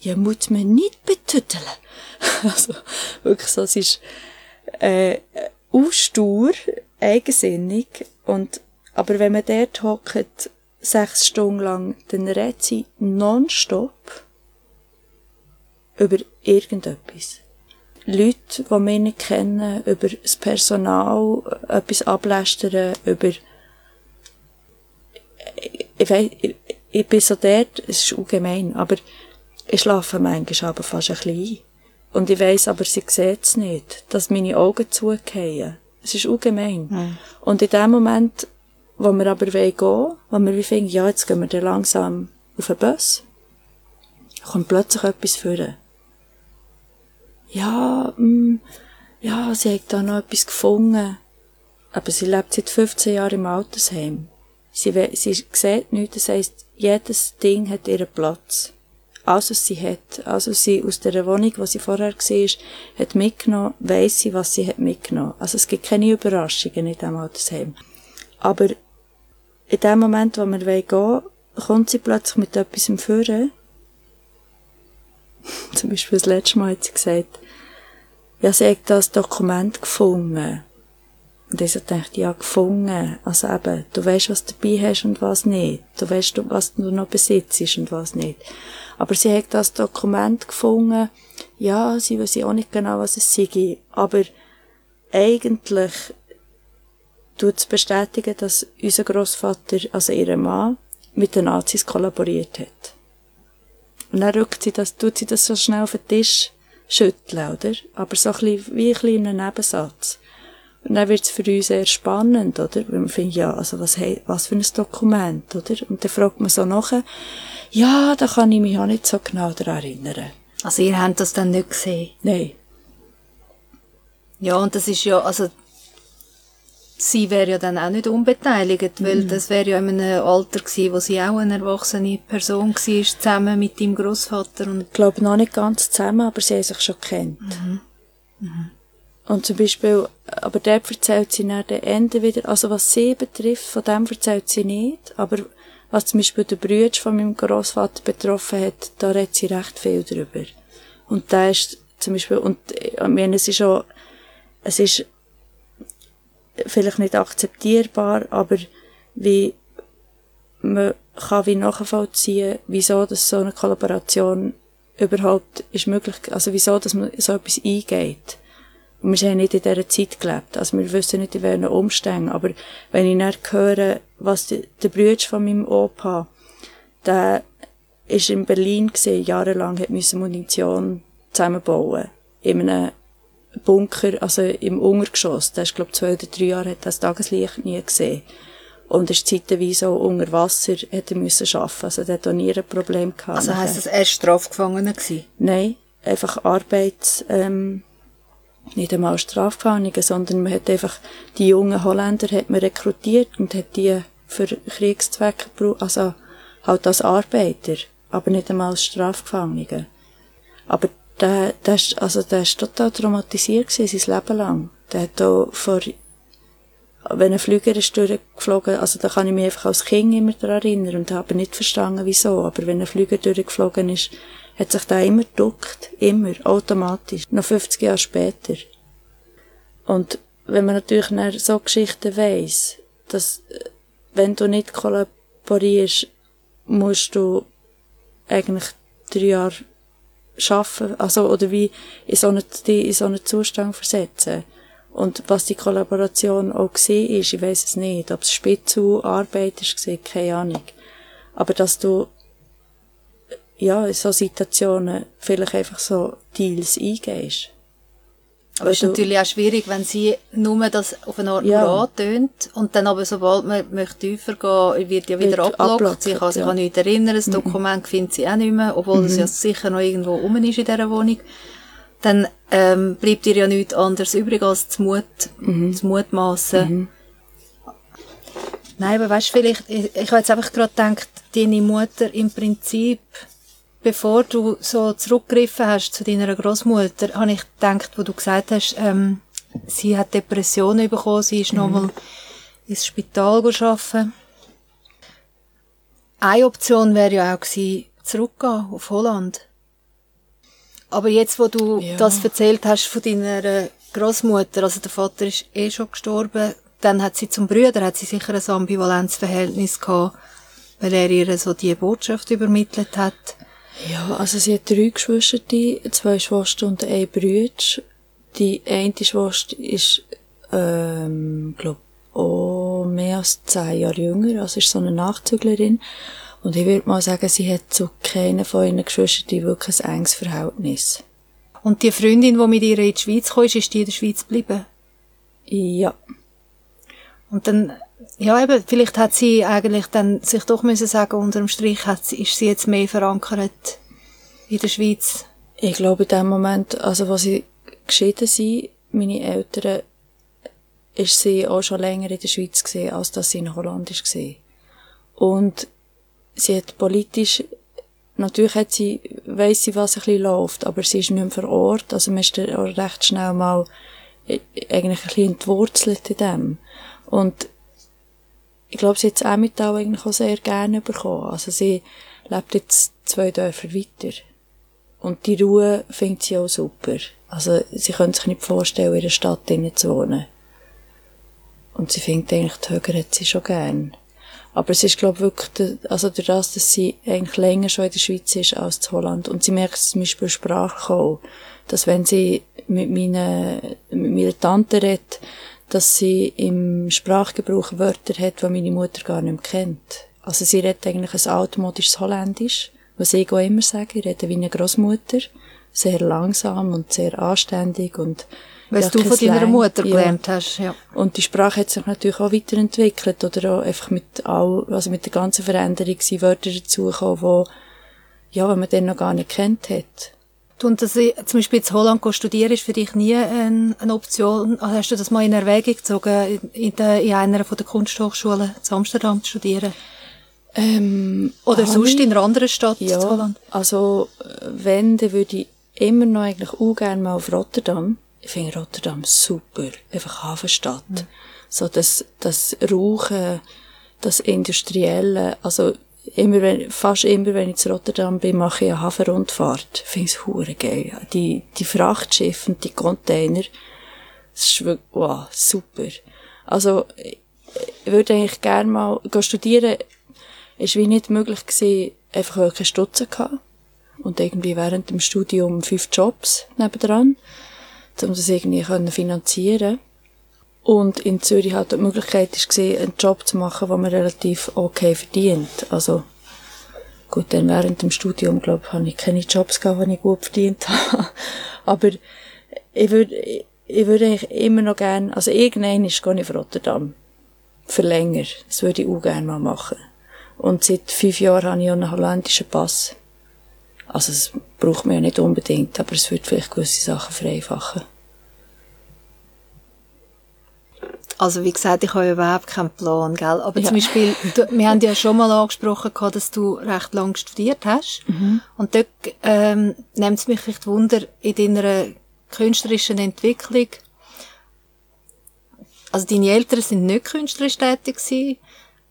Nein, ihr muss mir nicht betütteln. also, wirklich so, es ist, äh, ausstur, eigensinnig und, aber wenn man dort hockt, sechs Stunden lang, dann redet sie nonstop über irgendetwas. Leute, die wir nicht kennen, über das Personal, etwas ablästern, über, ich weiss, ich, ich bin so dort, es ist ungemein, aber ich schlafe manchmal aber fast ein bisschen ein. Und ich weiss aber, sie sieht es nicht, dass meine Augen zugehen. Es ist ungemein. Mhm. Und in dem Moment, wo wir aber gehen wollen, wo wir finden, ja, jetzt gehen wir dann langsam auf den Bus, kommt plötzlich etwas führen ja, mh, mm, ja, sie hat da noch etwas gefunden. Aber sie lebt seit 15 Jahren im Altersheim. Sie, sie sieht nichts, das heisst, jedes Ding hat ihren Platz. Alles, was sie hat, was sie aus der Wohnung, wo sie vorher war, hat mitgenommen, weiss sie, was sie hat mitgenommen. Also es gibt keine Überraschungen in diesem Altersheim. Aber in dem Moment, wo wir gehen wollen, kommt sie plötzlich mit etwas Führen, Zum Beispiel das letzte Mal hat sie gesagt, ja, sie hat das Dokument gefunden. Und ich so dachte, ja, gefunden. Also eben, du weißt, was du dabei hast und was nicht. Du weißt, was du noch besitzt und was nicht. Aber sie hat das Dokument gefunden. Ja, sie weiß auch nicht genau, was es sei. Aber eigentlich tut es bestätigen, dass unser Großvater, also ihr Mann, mit den Nazis kollaboriert hat. Und dann rückt sie das, tut sie das so schnell auf den Tisch schütteln, oder? Aber so ein bisschen, wie ein kleiner Nebensatz. Und dann wird es für uns sehr spannend, oder? Weil man findet, ja, also was, hey, was für ein Dokument, oder? Und dann fragt man so nachher, ja, da kann ich mich auch nicht so genau daran erinnern. Also ihr habt das dann nicht gesehen? Nein. Ja, und das ist ja, also sie wäre ja dann auch nicht unbeteiligt, weil mhm. das wäre ja in einem Alter gewesen, wo sie auch eine erwachsene Person war, zusammen mit ihrem Großvater und ich glaube noch nicht ganz zusammen, aber sie haben sich schon kennt. Mhm. Mhm. Und zum Beispiel, aber dort erzählt sie nach dem Ende wieder, also was sie betrifft, von dem erzählt sie nicht, aber was zum Beispiel der Brüder von meinem Großvater betroffen hat, da redet sie recht viel drüber. Und da ist zum Beispiel, und ich meine, es ist schon, es ist vielleicht nicht akzeptierbar, aber wie man kann wie nachvollziehen, wieso dass so eine Kollaboration überhaupt ist möglich, also wieso, dass man so etwas eingeht. Und wir haben nicht in dieser Zeit gelebt. Also wir wissen nicht, in welchen Umständen. Aber wenn ich dann höre, was die, der Bruder von meinem Opa, der ist in Berlin gesehen, jahrelang hat müssen Munition zusammenbauen. In einem Bunker, also im Untergeschoss, der ist, glaube zwei oder drei Jahre, hat das Tageslicht nie gesehen. Und ist zeitweise auch unter Wasser, er müssen arbeiten. Also, der hat auch nie ein Problem gehabt. Also heisst das, er war Strafgefangener gewesen? Nein, einfach Arbeits, ähm, nicht einmal Strafgefangene, sondern man hat einfach, die jungen Holländer hat man rekrutiert und hat die für Kriegszwecke gebraucht, also halt als Arbeiter, aber nicht einmal als Strafgefangene. Aber der, der also der ist total traumatisiert gewesen, sein Leben lang. Der hat auch vor, wenn ein Flüger ist durchgeflogen, also da kann ich mich einfach als Kind immer daran erinnern und habe nicht verstanden, wieso. Aber wenn ein Flüger durchgeflogen ist, hat sich der immer geduckt. Immer. Automatisch. Noch 50 Jahre später. Und wenn man natürlich so Geschichten weiss, dass, wenn du nicht kollaborierst, musst du eigentlich drei Jahre schaffen, also, oder wie in so einen, in so einen Zustand versetzen. Und was die Kollaboration auch gesehen ist, ich weiß es nicht, ob es Spitzelarbeit ist gesehen, keine Ahnung. Aber dass du, ja, in so Situationen vielleicht einfach so Deals eingehst. Aber es ist natürlich auch schwierig, wenn sie nur das auf eine Art ja. antönt und dann aber sobald man möchte tiefer gehen, wird ja wieder abgelockt. Sie kann sich ja. an nichts erinnern, das mhm. Dokument findet sie auch nicht mehr, obwohl mhm. das ja sicher noch irgendwo rum ist in dieser Wohnung. Dann ähm, bleibt ihr ja nichts anderes übrig als zu Mut, mhm. zu Mutmassen. Mhm. Nein, aber weißt vielleicht, ich, ich habe jetzt einfach gerade gedacht, deine Mutter im Prinzip bevor du so zurückgegriffen hast zu deiner Großmutter, habe ich gedacht, wo du gesagt hast, ähm, sie hat Depressionen bekommen, sie ist mhm. nochmal ins Spital arbeiten. eine Option wäre ja auch gewesen, zurückgehen auf Holland. Aber jetzt, wo du Ja. das erzählt hast von deiner Großmutter, also der Vater ist eh schon gestorben, dann hat sie zum Brüder, hat sie sicher ein Ambivalenzverhältnis gehabt, weil er ihr so die Botschaft übermittelt hat. Ja, also sie hat drei Geschwister, zwei Schwestern und ein Bruder. Die eine Schwester ist, ähm, glaub, auch mehr als zehn Jahre jünger, also ist so eine Nachzüglerin. Und ich würde mal sagen, sie hat zu keinen von ihren Geschwistern wirklich ein enges Verhältnis. Und die Freundin, die mit ihr in die Schweiz kam, ist, ist die in der Schweiz geblieben. Ja. Und dann, ja eben, vielleicht hat sie eigentlich dann sich doch müssen sagen, unterm Strich hat sie, ist sie jetzt mehr verankert in der Schweiz. Ich glaube, in dem Moment, also, wo sie geschieden sind, meine Eltern, ist sie auch schon länger in der Schweiz gesehen, als dass sie in Holland ist gesehen. Und sie hat politisch, natürlich hat sie, weiss sie, was ein bisschen läuft, aber sie ist nicht mehr vor Ort, also man ist recht schnell mal äh, eigentlich ein bisschen entwurzelt in dem. Und ich glaube, sie hat das Emmental eigentlich auch sehr gerne bekommen. Also sie lebt jetzt zwei Dörfer weiter. Und die Ruhe findet sie auch super. Also sie könnte sich nicht vorstellen, in einer Stadt drinnen zu wohnen. Und sie findet eigentlich, die Höger hat sie schon gern. Aber es ist, glaube ich, wirklich, also durch das, dass sie eigentlich länger schon in der Schweiz ist als in Holland. Und sie merkt zum Beispiel sprachlich auch, dass wenn sie mit meiner, mit meiner Tante redet, dass sie im Sprachgebrauch Wörter hat, die meine Mutter gar nicht mehr kennt. Also sie redet eigentlich ein altmodisches Holländisch, was ich auch immer sage. Ich rede wie eine Großmutter. Sehr langsam und sehr anständig und Was ja, du von deiner. Mutter Ja. gelernt hast, ja. Und die Sprache hat sich natürlich auch weiterentwickelt oder auch einfach mit all, also mit der ganzen Veränderung sind Wörter dazugekommen, wo, ja, wenn man den noch gar nicht kennt hat. Und dass ich zum Beispiel in Holland studieren, ist für dich nie ein, eine Option. Also hast du das mal in Erwägung gezogen, in, der, in einer von der Kunsthochschulen in Amsterdam zu studieren? Ähm, Oder habe sonst ich- in einer anderen Stadt Ja, in Holland? also, äh, wenn, dann würde ich immer noch eigentlich auch gerne mal auf Rotterdam. Ich finde Rotterdam super. Einfach Hafenstadt. So das, das Rauchen, das Industrielle, also, immer wenn, fast immer, wenn ich zu Rotterdam bin, mache ich eine Hafenrundfahrt. Finde ich hure geil. Die, die Frachtschiffe und die Container, das ist wirklich, wow, super. Also, ich würde eigentlich gerne mal gehen studieren, ist wie nicht möglich gewesen, einfach weil ich keine Stutzen hatte. Und irgendwie während dem Studium fünf Jobs nebendran, um das irgendwie finanzieren Und in Zürich halt die Möglichkeit gesehen, einen Job zu machen, den man relativ okay verdient. Also, gut, dann während dem Studium, glaube ich, habe ich keine Jobs gehabt, die ich gut verdient habe. Aber ich würde, ich, würde eigentlich immer noch gerne, also irgendwann ist gehe ich auf Rotterdam. Für länger. Das würde ich auch gerne mal machen. Und seit fünf Jahren habe ich auch einen holländischen Pass. Also, das braucht man ja nicht unbedingt, aber es würde vielleicht gewisse Sachen vereinfachen. Also wie gesagt, ich habe überhaupt keinen Plan, gell? Aber Ja. zum Beispiel, du, wir haben ja schon mal angesprochen, dass du recht lang studiert hast. Und dort ähm, nimmt es mich vielleicht Wunder in deiner künstlerischen Entwicklung. Also deine Eltern sind nicht künstlerisch tätig gewesen.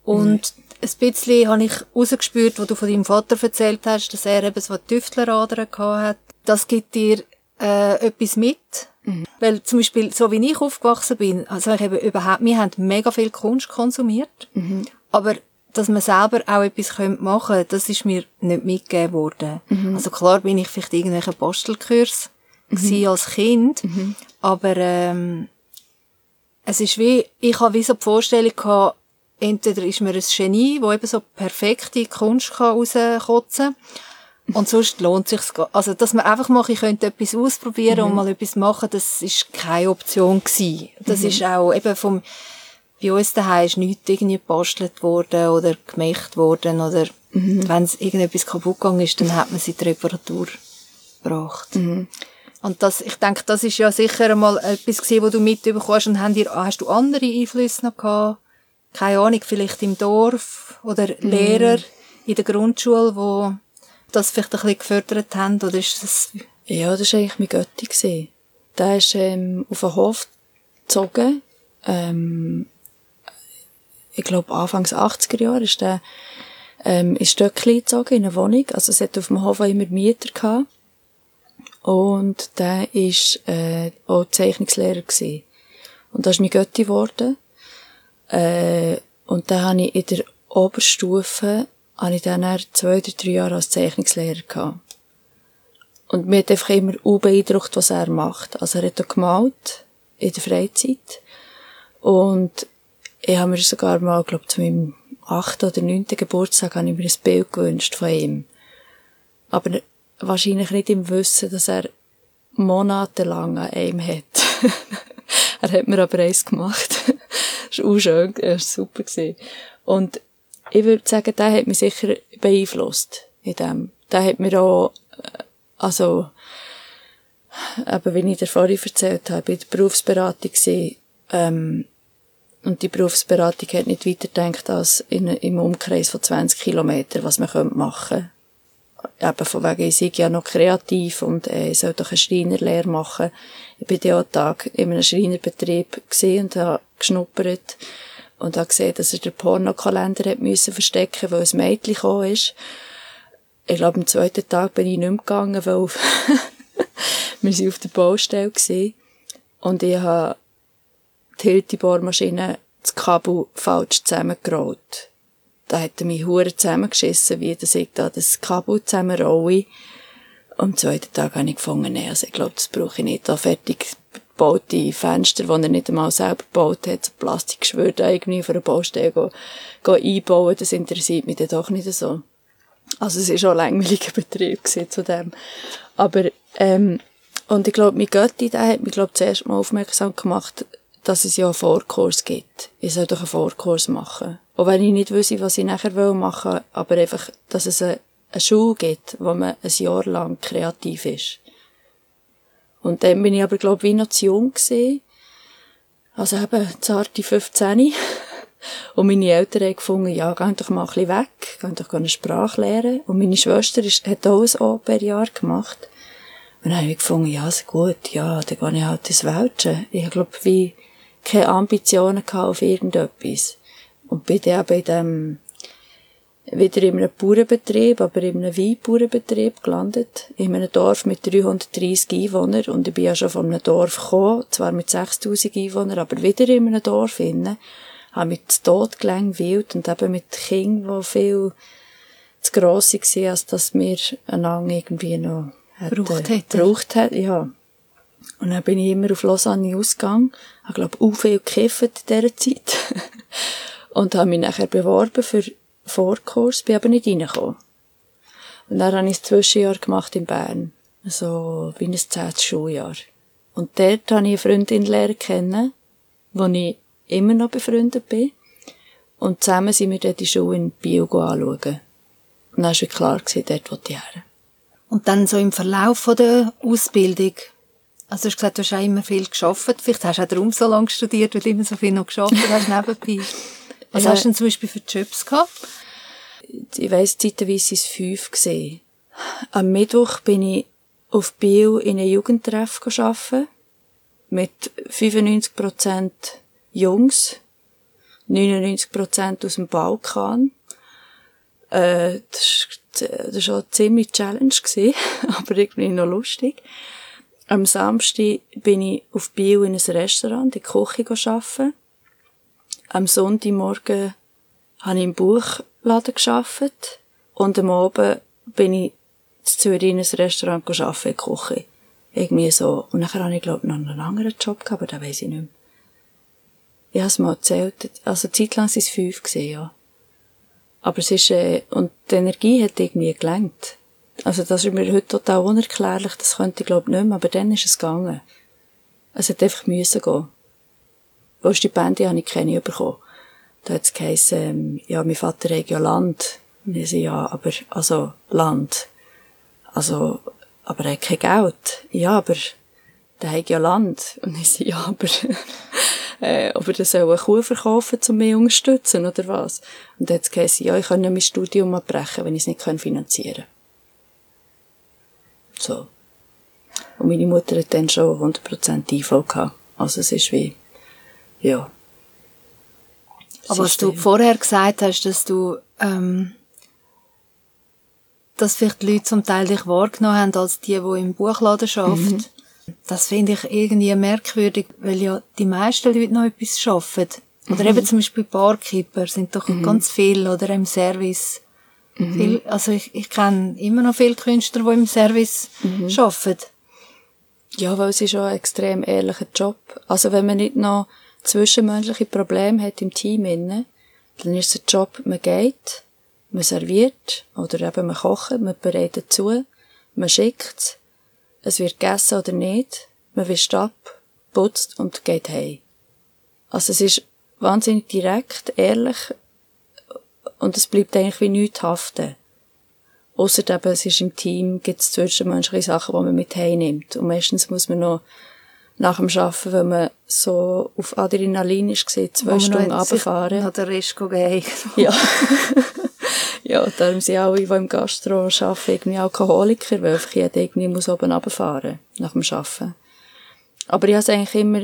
Und ein bisschen habe ich rausgespürt, wo du von deinem Vater erzählt hast, dass er eben so Tüftleradern gehabt hat. Das gibt dir äh, etwas mit. Weil zum Beispiel, so wie ich aufgewachsen bin, also ich eben überhaupt, wir haben mega viel Kunst konsumiert, aber dass man selber auch etwas machen könnte, das ist mir nicht mitgegeben worden. Also klar bin ich vielleicht irgendwelche Bastelkurs gewesen als Kind, aber ähm, es ist wie, ich habe wie so die Vorstellung gehabt, entweder ist man ein Genie, wo eben so perfekte Kunst kann rauskotzen und sonst lohnt sich's Also, dass man einfach mal, ich könnte etwas ausprobieren und mal etwas machen, das ist keine Option gewesen. Das ist auch eben vom, bei uns daheim ist nichts irgendwie gebastelt worden oder gemacht worden oder wenn es irgendetwas kaputt gegangen ist, dann hat man sie in die Reparatur gebracht. Und das, ich denke, das ist ja sicher einmal etwas gewesen, wo du mitbekommen hast und haben dir, hast du andere Einflüsse noch gehabt? Keine Ahnung, vielleicht im Dorf oder Lehrer in der Grundschule, wo das vielleicht ein bisschen gefördert haben, oder ist das, Ja, das war eigentlich mein Götti. Der ist ähm, auf den Hof gezogen. Ähm, ich glaube, Anfangs 80er Jahre ist der ähm, ist dort gezogen in eine Wohnung. Also es hat auf dem Hof immer Mieter gehabt. Und der ist äh, auch Zeichnungslehrer gewesen. Und da ist mein Götti geworden. Äh, und dann habe ich in der Oberstufe habe ich dann zwei oder drei Jahre als Zeichnungslehrer gehabt. Und mir hat einfach immer beeindruckt, was er macht. Also er hat auch gemalt in der Freizeit. Und ich habe mir sogar mal, glaube zu meinem achten oder neunten Geburtstag habe ich mir ein Bild gewünscht von ihm. Aber wahrscheinlich nicht im Wissen, dass er monatelang an einem hat. er hat mir aber eins gemacht. das war auch schön, das war super. Und ich würde sagen, der hat mich sicher beeinflusst in dem. Der hat mir auch, äh, also, eben, wie ich dir vorhin erzählt habe, bei der Berufsberatung war, ähm, und die Berufsberatung hat nicht weiter gedacht als in, im Umkreis von 20 Kilometern, was man machen könnte. Eben von wegen, ich sei ja noch kreativ und äh, ich soll doch eine Schreinerlehre machen. Ich bin ja auch Tag in einem Schreinerbetrieb und habe geschnuppert und habe gesehen, dass er den Pornokalender hat müssen verstecken, weil ein Mädchen gekommen ist. Ich glaube, am zweiten Tag bin ich nicht mehr gegangen, weil wir sind auf der Baustelle gewesen. und ich habe die Hilti-Bohrmaschine das Kabel falsch zusammengerollt. Da hat er mich hure zusammengeschissen, wie dass ich da das Kabel zusammenrolle. Am zweiten Tag habe ich gefunden, nee, also ich glaube, das brauche ich nicht. Da fertig gebaute Fenster, die er nicht einmal selber gebaut hat, so Plastikgeschwür da irgendwie für eine Baustelle go, go einbauen, das interessiert mich dann doch nicht so. Also es war schon ein langweiliger Betrieb zu dem. Aber, ähm, und ich glaube, mein Götti, der hat mich, glaube zuerst mal aufmerksam gemacht, dass es ja einen Vorkurs gibt. Ich soll doch einen Vorkurs machen. Auch wenn ich nicht wüsste, was ich nachher machen will, aber einfach, dass es eine, eine Schule gibt, wo man ein Jahr lang kreativ ist. Und dann bin ich aber, glaube ich, wie noch zu jung gewesen. Also eben, zarte 15. Und meine Eltern haben gefunden, ja, geh doch mal ein bisschen weg, geh doch eine Sprache lernen. Und meine Schwester ist, hat auch ein Au-pair-Jahr gemacht. Und dann habe ich gefunden, ja, ist gut, ja, dann gehe ich halt ins Welschen. Ich glaube, wie, keine Ambitionen auf irgendetwas. Und bin dann bei dem, wieder in einem Bauernbetrieb, aber in einem Weinbauernbetrieb gelandet, in einem Dorf mit 330 Einwohnern. Und ich bin ja schon von einem Dorf gekommen, zwar mit 6000 Einwohnern, aber wieder in einem Dorf innen. Habe mich zu Tod wild und eben mit Kindern, die viel zu gross waren, als dass wir einander irgendwie noch Braucht hätte. Braucht ja. Und dann bin ich immer auf Lausanne ausgegangen. Ich glaube, auch viel gekifft in dieser Zeit. und habe mich nachher beworben für Vorkurs, bin aber nicht reingekommen. Und dann habe ich ein Zwischenjahr gemacht in Bern. So wie ein zehntes Schuljahr. Und dort habe ich eine Freundin lernen kennen, wo ich immer noch befreundet bin. Und zusammen sind wir dort die Schule in Bio anschauen. Und dann war klar, dort wollte ich her. Und dann so im Verlauf der Ausbildung, also du hast gesagt, du hast auch immer viel geschafft. Vielleicht hast du auch darum so lange studiert, weil du immer so viel noch geschafft hast nebenbei. Was ja. hast du denn zum Beispiel für Jobs gehabt? Ich weiss, zeitweise es fünf gesehen. Am Mittwoch bin ich auf Bio in einem Jugendtreff arbeiten. Mit 95% Jungs. 99% aus dem Balkan. Äh, das, war schon ziemlich Challenge gewesen, aber irgendwie noch lustig. Am Samstag bin ich auf Bio in ein Restaurant, in die Küche arbeiten. Am Sonntagmorgen habe ich im Buchladen gearbeitet. Und am Abend bin ich in Zürich in ein Restaurant arbeiten, in Küche. Irgendwie so. Und nachher habe ich, glaube ich, noch einen anderen Job gehabt, aber den weiss ich nicht mehr. Ich habe es mal erzählt. Also, zeitlang waren es fünf, gewesen, ja. Aber es ist, äh, und die Energie hat irgendwie gelenkt. Also das ist mir heute total unerklärlich, das könnte ich glaube nicht mehr, aber dann ist es gegangen. Es hat einfach müssen gehen. Wo Stipendien habe ich keine bekommen. Da hat es geheißen, ähm, ja, mein Vater hat ja Land. Und ich so, ja, aber, also, Land. Also, aber er hat kein Geld. Ja, aber, der hat ja Land. Und ich so, ja, aber, äh, ob er das soll eine Kuh verkaufen, um mich zu unterstützen, oder was? Und dann hat es geheißen, ja, ich kann mein Studium abbrechen, wenn ich es nicht finanzieren kann. So. Und meine Mutter hat dann schon 100% IV gehabt. Also es ist wie, ja. Aber was du vorher gesagt hast, dass du ähm, dass vielleicht die Leute zum Teil dich wahrgenommen haben als die, die im Buchladen arbeiten. Mhm. Das finde ich irgendwie merkwürdig, weil ja die meisten Leute noch etwas arbeiten. Oder mhm. eben zum Beispiel Barkeeper sind doch mhm. ganz viele oder im Service. Mhm. Viel, also ich, ich kenne immer noch viele Künstler, die im Service mhm. arbeiten. Ja, weil es ist auch ein extrem ehrlicher Job. Also wenn man nicht noch zwischenmenschliche Probleme hat im Team inne, dann ist es ein Job, man geht, man serviert, oder eben man kocht, man bereitet zu, man schickt, es wird gegessen oder nicht, man wischt ab, putzt und geht heim. Also es ist wahnsinnig direkt, ehrlich, und es bleibt eigentlich wie nichts haften. Ausser eben, es ist im Team, gibt es zwischenmenschliche Sachen, die man mit heimnimmt. Und meistens muss man noch nach dem Arbeiten, wenn man so auf Adrenalin ist, gesehen, zwei Stunden runterfahren. Hat der Rest gehen. ja. ja, darum sind alle, die im Gastro arbeiten, irgendwie Alkoholiker, weil einfach jeder irgendwie muss oben runterfahren, nach dem Arbeiten. Aber ich habe eigentlich immer,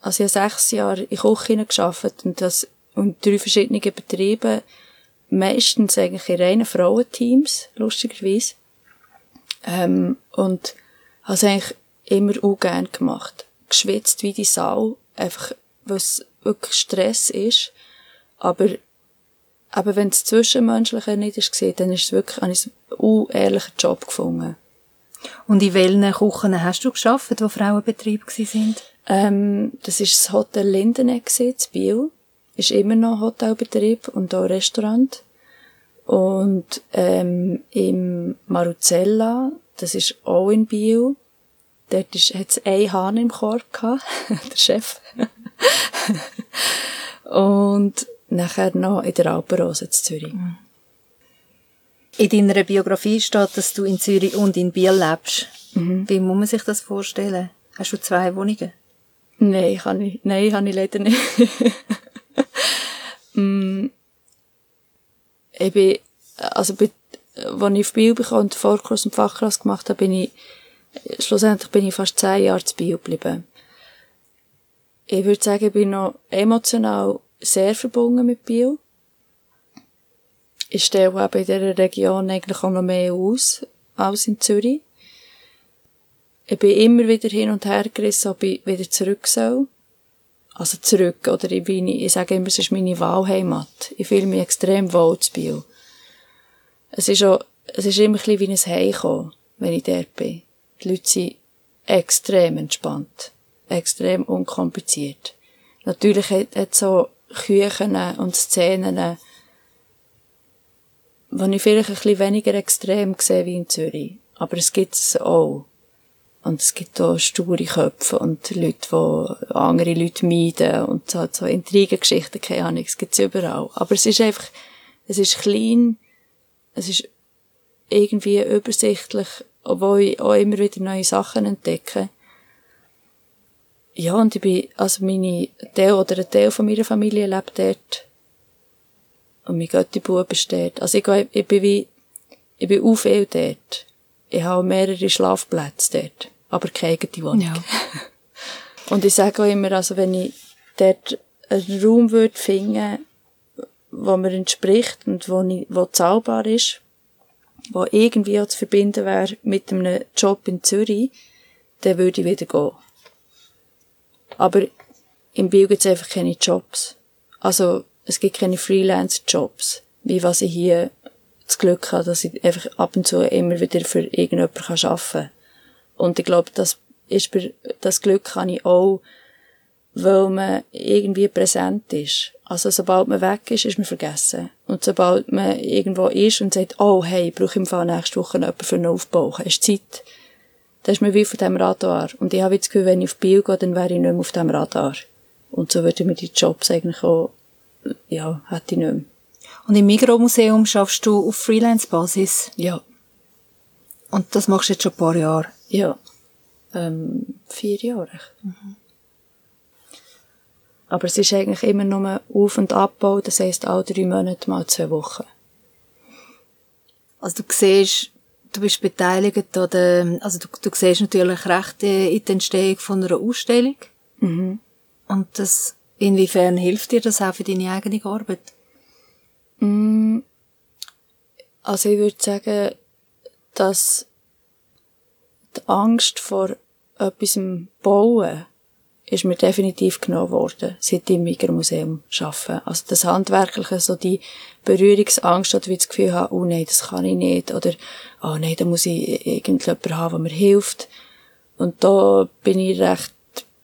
also ich habe sechs Jahre in Küche gearbeitet und das, und drei verschiedene Betriebe, meistens eigentlich in reinen Frauenteams, lustigerweise. Ähm, und habe es eigentlich immer auch gern gemacht geschwitzt wie die Sau, einfach, was wirklich Stress ist. Aber, aber wenn es Zwischenmenschliche nicht ist dann ist es wirklich ein unehrlicher Job gefunden. Und in welchen Küchen hast du geschafft, wo Frauenbetriebe sind? Ähm, das ist das Hotel Lindeneck in Biel. Ist immer noch Hotelbetrieb und auch Restaurant. Und ähm, im Maruzella, das ist auch in Biel, Dort hat es einen Hahn im Korb gehabt, der Chef. und nachher noch in der Alpenrose in Zürich. Mhm. In deiner Biografie steht, dass du in Zürich und in Biel lebst. Mhm. Wie muss man sich das vorstellen? Hast du zwei Wohnungen? Nein, kann ich, nein, habe ich leider nicht. mm, ich bin, also, als ich auf Biel bekam und Vorkurs und Fachkurs gemacht habe, bin ich schlussendlich bin ich fast zehn Jahre zu Bio geblieben. Ich würde sagen, ich bin noch emotional sehr verbunden mit Bio. Ich stehe eben in dieser Region eigentlich auch noch mehr aus als in Zürich. Ich bin immer wieder hin und her gerissen, ob ich wieder zurück soll. Also zurück, oder ich bin, ich sage immer, es ist meine Wahlheimat. Ich fühle mich extrem wohl zu Bio. Es ist auch, es ist immer ein bisschen wie ein Heimkommen, wenn ich dort bin. Die Leute sind extrem entspannt. Extrem unkompliziert. Natürlich hat, es so Küchen und Szenen, die ich vielleicht ein bisschen weniger extrem sehe wie in Zürich. Aber es gibt es auch. Und es gibt auch sture Köpfe und Leute, die andere Leute meiden und so, so Intrigengeschichten, keine Ahnung, es gibt es überall. Aber es ist einfach, es ist klein, es ist irgendwie übersichtlich obwohl ich auch immer wieder neue Sachen entdecke. Ja, und ich bin, also meine Teil oder ein Teil von meiner Familie lebt dort. Und mein Götti-Bub ist dort. Also ich, ich bin wie, ich bin auch viel dort. Ich habe mehrere Schlafplätze dort. Aber keine eigene Wohnung. Ja. und ich sage auch immer, also wenn ich dort einen Raum würde finden, wo mir entspricht und wo, ich, wo zahlbar ist, wo irgendwie auch zu verbinden wäre mit einem Job in Zürich, dann würde ich wieder gehen. Aber im Bio gibt es einfach keine Jobs. Also, es gibt keine Freelance-Jobs, wie was ich hier das Glück habe, dass ich einfach ab und zu immer wieder für irgendjemanden arbeiten kann. Und ich glaube, das ist, das Glück habe ich auch, weil man irgendwie präsent ist. Also sobald man weg ist, ist man vergessen. Und sobald man irgendwo ist und sagt, oh hey, ich brauche im Fall nächste Woche jemanden für einen Aufbau, hast Zeit, dann ist man wie von diesem Radar. Und ich habe das Gefühl, wenn ich auf Bio gehe, dann wäre ich nicht mehr auf diesem Radar. Und so würde mir die Jobs eigentlich auch, ja, hätte ich nicht mehr. Und im Migromuseum schaffst du auf Freelance-Basis? Ja. Und das machst du jetzt schon ein paar Jahre? Ja. Ähm, vier Jahre. Mhm. Aber es ist eigentlich immer nur Auf- und Abbau, das heisst alle drei Monate mal zwei Wochen. Also du siehst, du bist beteiligt oder, also du, du siehst natürlich recht in der Entstehung von einer Ausstellung. Mhm. Und das, inwiefern hilft dir das auch für deine eigene Arbeit? Mm, also ich würde sagen, dass die Angst vor etwas Bauen ist mir definitiv genommen worden, seit ich im Migra-Museum arbeite. Also das Handwerkliche, so die Berührungsangst, oder wie das Gefühl habe, oh nein, das kann ich nicht, oder, oh nein, da muss ich irgendjemanden haben, der mir hilft. Und da bin ich recht,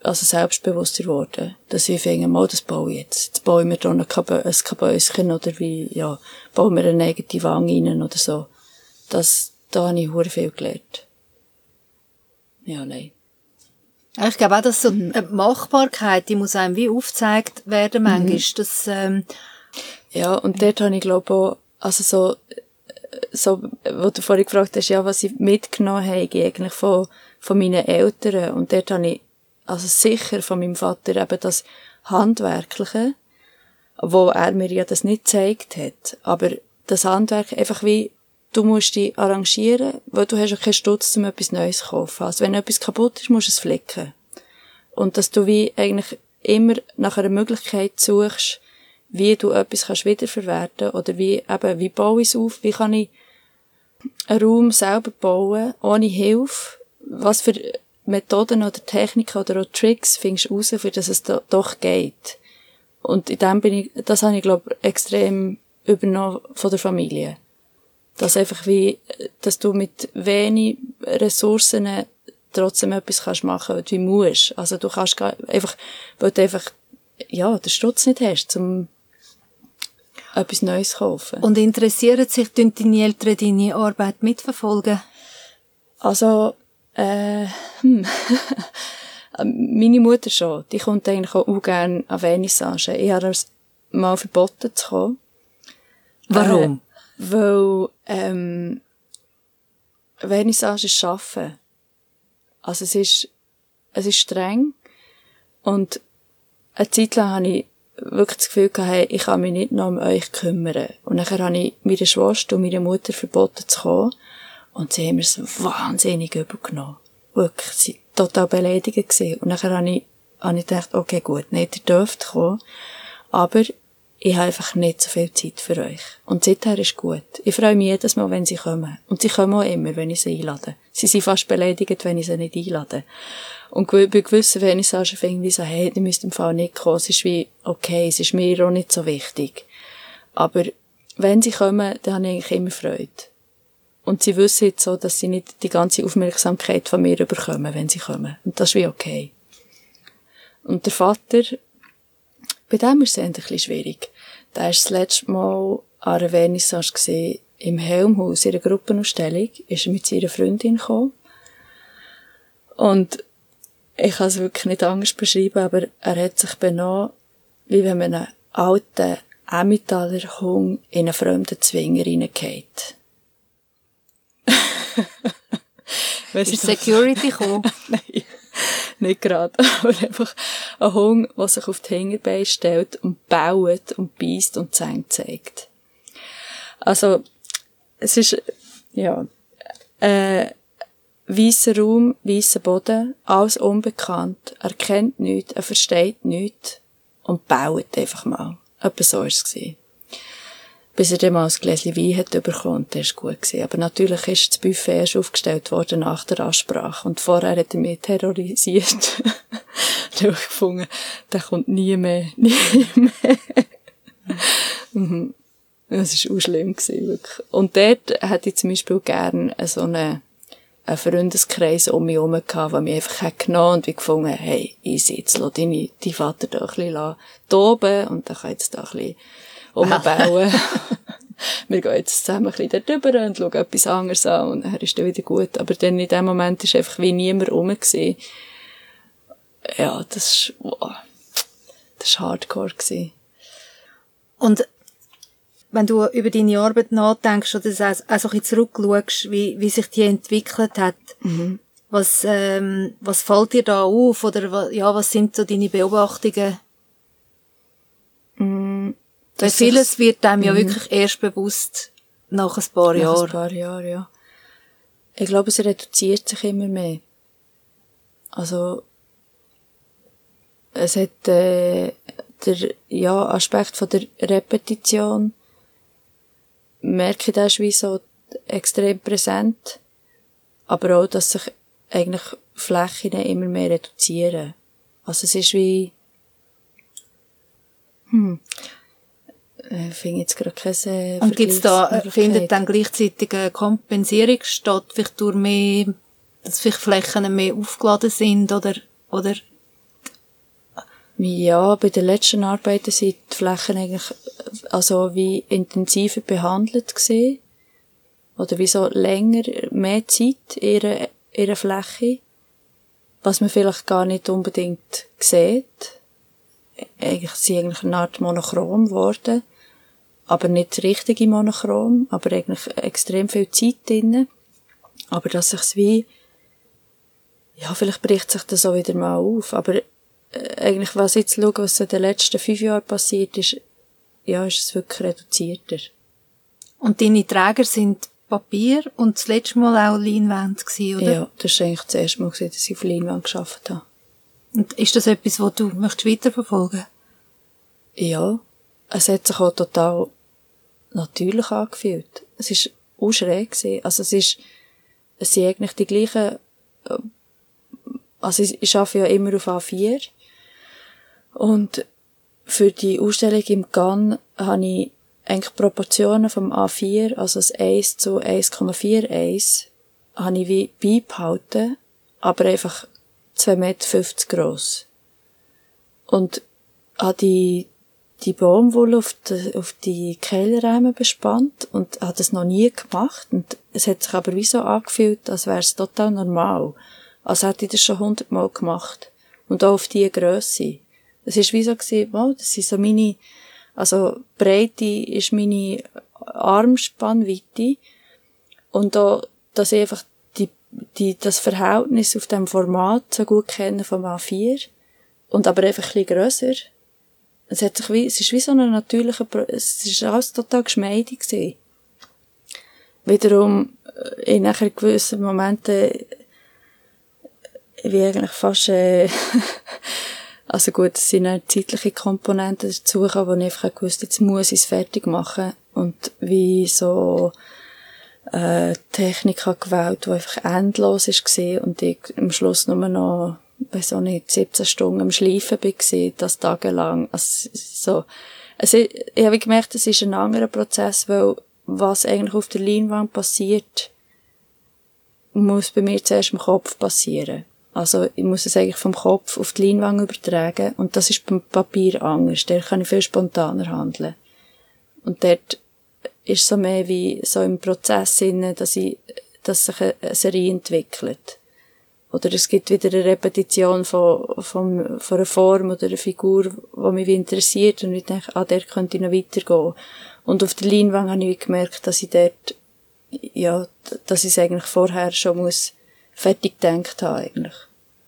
also selbstbewusster geworden, dass ich finde, mal, das baue ich jetzt. Jetzt baue ich mir da ein Kabäuschen, oder wie, ja, baue mir eine negative Wang rein, oder so. Das, da habe ich sehr viel gelernt. Ja, nein. Ich glaube auch, dass so die Machbarkeit, die muss einem wie aufgezeigt werden, mhm. manchmal. Mhm. Das, ähm ja, und dort habe ich, glaube auch, also so, so, wo du vorhin gefragt hast, ja, was ich mitgenommen habe, eigentlich von, von meinen Eltern. Und dort habe ich, also sicher von meinem Vater eben das Handwerkliche, wo er mir ja das nicht gezeigt hat. Aber das Handwerk einfach wie du musst dich arrangieren, weil du hast ja keinen Stutz, um etwas Neues zu kaufen. Also wenn etwas kaputt ist, musst du es flicken. Und dass du wie eigentlich immer nach einer Möglichkeit suchst, wie du etwas kannst wiederverwerten oder wie eben, wie baue ich es auf, wie kann ich einen Raum selber bauen, ohne Hilfe, was für Methoden oder Techniken oder auch Tricks findest du raus, für dass es do, doch geht. Und in dem bin ich, das habe ich, glaube extrem übernommen von der Familie. Dass einfach wie, dass du mit wenig Ressourcen trotzdem etwas kannst machen, wie du musst. Also du kannst gar, einfach, weil du einfach, ja, den Stutz nicht hast, um etwas Neues zu kaufen. Und interessieren sich deine Eltern deine Arbeit mitverfolgen? Also, äh, hm. Meine Mutter schon. Die kommt eigentlich auch gerne an Vernissage. Ich habe es mal verboten zu kommen. Warum? Weil, ähm, Vernissage ist Arbeiten. Also es ist, es ist streng. Und eine Zeit lang habe ich wirklich das Gefühl gehabt, hey, ich kann mich nicht noch um euch kümmern. Und dann habe ich meiner Schwester und meiner Mutter verboten zu kommen. Und sie haben mir so wahnsinnig übergenommen. Wirklich, sie waren total beleidigt gewesen. Und dann habe ich, habe ich gedacht, okay, gut, nicht, ihr dürft kommen. Aber ich habe einfach nicht so viel Zeit für euch. Und seither ist gut. Ich freue mich jedes Mal, wenn sie kommen. Und sie kommen auch immer, wenn ich sie einlade. Sie sind fast beleidigt, wenn ich sie nicht einlade. Und bei gewissen Vernissagen finde ich so, hey, die müsst im Fall nicht kommen. Es ist wie, okay, es ist mir auch nicht so wichtig. Aber wenn sie kommen, dann habe ich eigentlich immer Freude. Und sie wissen jetzt so, dass sie nicht die ganze Aufmerksamkeit von mir überkommen, wenn sie kommen. Und das ist wie okay. Und der Vater, bei dem ist es ein bisschen schwierig. Der war das letzte Mal an einer Vernissage gesehen, im Helmhaus, in einer Gruppenausstellung, ist er mit seiner Freundin gekommen. Und ich kann es wirklich nicht anders beschreiben, aber er hat sich benommen, wie wenn man einen alten Emmentaler Hund in einen fremden Zwinger reingeht. ist Security gekommen? Nein nicht gerade, aber einfach ein Hund, der sich auf die Hinterbeine stellt und baut und beißt und Zähne zeigt. Also, es ist, ja, äh, weißer Raum, weißer Boden, alles unbekannt, er kennt nichts, er versteht nichts und baut einfach mal. Etwa so war es bis er dann mal ein Gläschen Wein hat bekommen, das war gut. Aber natürlich ist das Buffet erst aufgestellt worden nach der Ansprache. Und vorher hat er mich terrorisiert. da habe ich gefunden, der kommt nie mehr, nie mehr. mhm. Das war auch schlimm wirklich. Und dort hätte ich zum Beispiel gerne so eine, einen Freundeskreis um mich herum gehabt, der mich einfach hat genommen und wie gefunden, hey, ich sitze, lass deine, dein Vater da ein bisschen toben und dann kann jetzt da ein bisschen umbauen. wir gehen jetzt zusammen ein bisschen dort rüber und schauen etwas anderes an und dann ist dann wieder gut. Aber dann in dem Moment ist einfach wie niemand rum gewesen. Ja, das ist, wow, das war hardcore gewesen. Und wenn du über deine Arbeit nachdenkst oder auch, auch so ein bisschen zurückschaust, wie, wie sich die entwickelt hat, mhm. was, ähm, was fällt dir da auf oder ja, was sind so deine Beobachtungen? Mhm. Weil vieles wird einem ja mhm. wirklich erst bewusst nach ein paar Jahren. Nach ein paar Jahren, ja. Ich glaube, es reduziert sich immer mehr. Also, es hat äh, der ja, Aspekt von der Repetition, merke ich, das wie so extrem präsent. aber auch, dass sich eigentlich Flächen immer mehr reduzieren. Also es ist wie, hm, äh, ich finde jetzt gerade keine Und gibt's da, äh, findet dann gleichzeitig eine Kompensierung statt, vielleicht durch mehr, dass vielleicht Flächen mehr aufgeladen sind, oder, oder? Ja, bei den letzten Arbeiten sind die Flächen eigentlich, also wie intensiver behandelt gesehen. Oder wie so länger, mehr Zeit in ihrer, ihrer Fläche. Was man vielleicht gar nicht unbedingt sieht. Eigentlich sind eigentlich eine Art monochrom geworden aber nicht richtige Monochrom, aber eigentlich extrem viel Zeit drin. Aber dass sich's wie, ja, vielleicht bricht sich das auch wieder mal auf, aber äh, eigentlich, was ich jetzt schaue, was in den letzten fünf Jahren passiert ist, ja, ist es wirklich reduzierter. Und deine Träger sind Papier und das letzte Mal auch Leinwand gewesen, oder? Ja, das war eigentlich das erste Mal, dass ich auf Leinwand gearbeitet habe. Und ist das etwas, was du möchtest weiterverfolgen? Ja, es hat sich auch total natürlich angefühlt. Es ist auch schräg gewesen. Also es ist, es sind eigentlich die gleichen, äh, also ich, ich arbeite ja immer auf A4. Und für die Ausstellung im GAN habe ich eigentlich Proportionen vom A4, also das 1 zu 1,41, habe ich wie beibehalten, aber einfach 2,50 Meter gross. Und habe die die Baumwolle auf die, auf die Kehlräume bespannt und hat es noch nie gemacht und es hat sich aber wie so angefühlt, als wäre es total normal. Als hätte ich das schon hundertmal gemacht. Und auch auf diese Grösse. Es ist wie so gewesen, wow, das sind so meine, also Breite ist meine Armspannweite und da, dass ich einfach die, die, das Verhältnis auf dem Format so gut kenne vom A4 und aber einfach ein bisschen grösser es hat sich wie, es ist wie so ein natürlicher, es ist alles total geschmeidig gewesen. Wiederum, äh, in nachher gewissen Momenten, wie eigentlich fast, äh, also gut, es sind auch zeitliche Komponenten dazu wo ich einfach gewusst, jetzt muss ich es fertig machen. Und wie so, äh, Technik gewählt, die einfach endlos ist und ich am Schluss nur noch weiß auch nicht, 17 Stunden am Schleifen war, das tagelang. Also, so. Also, ich habe gemerkt, es ist ein anderer Prozess, weil was eigentlich auf der Leinwand passiert, muss bei mir zuerst im Kopf passieren. Also, ich muss es eigentlich vom Kopf auf die Leinwand übertragen. Und das ist beim Papier anders. Der kann ich viel spontaner handeln. Und dort ist so mehr wie so im Prozess inne, dass ich, dass sich eine Serie entwickelt. Oder es gibt wieder eine Repetition von, von, von einer Form oder einer Figur, die mich interessiert und ich denke, ah, der könnte ich noch weitergehen. Und auf der Leinwand habe ich gemerkt, dass ich dort, ja, dass ich es eigentlich vorher schon muss fertig gedacht habe, eigentlich.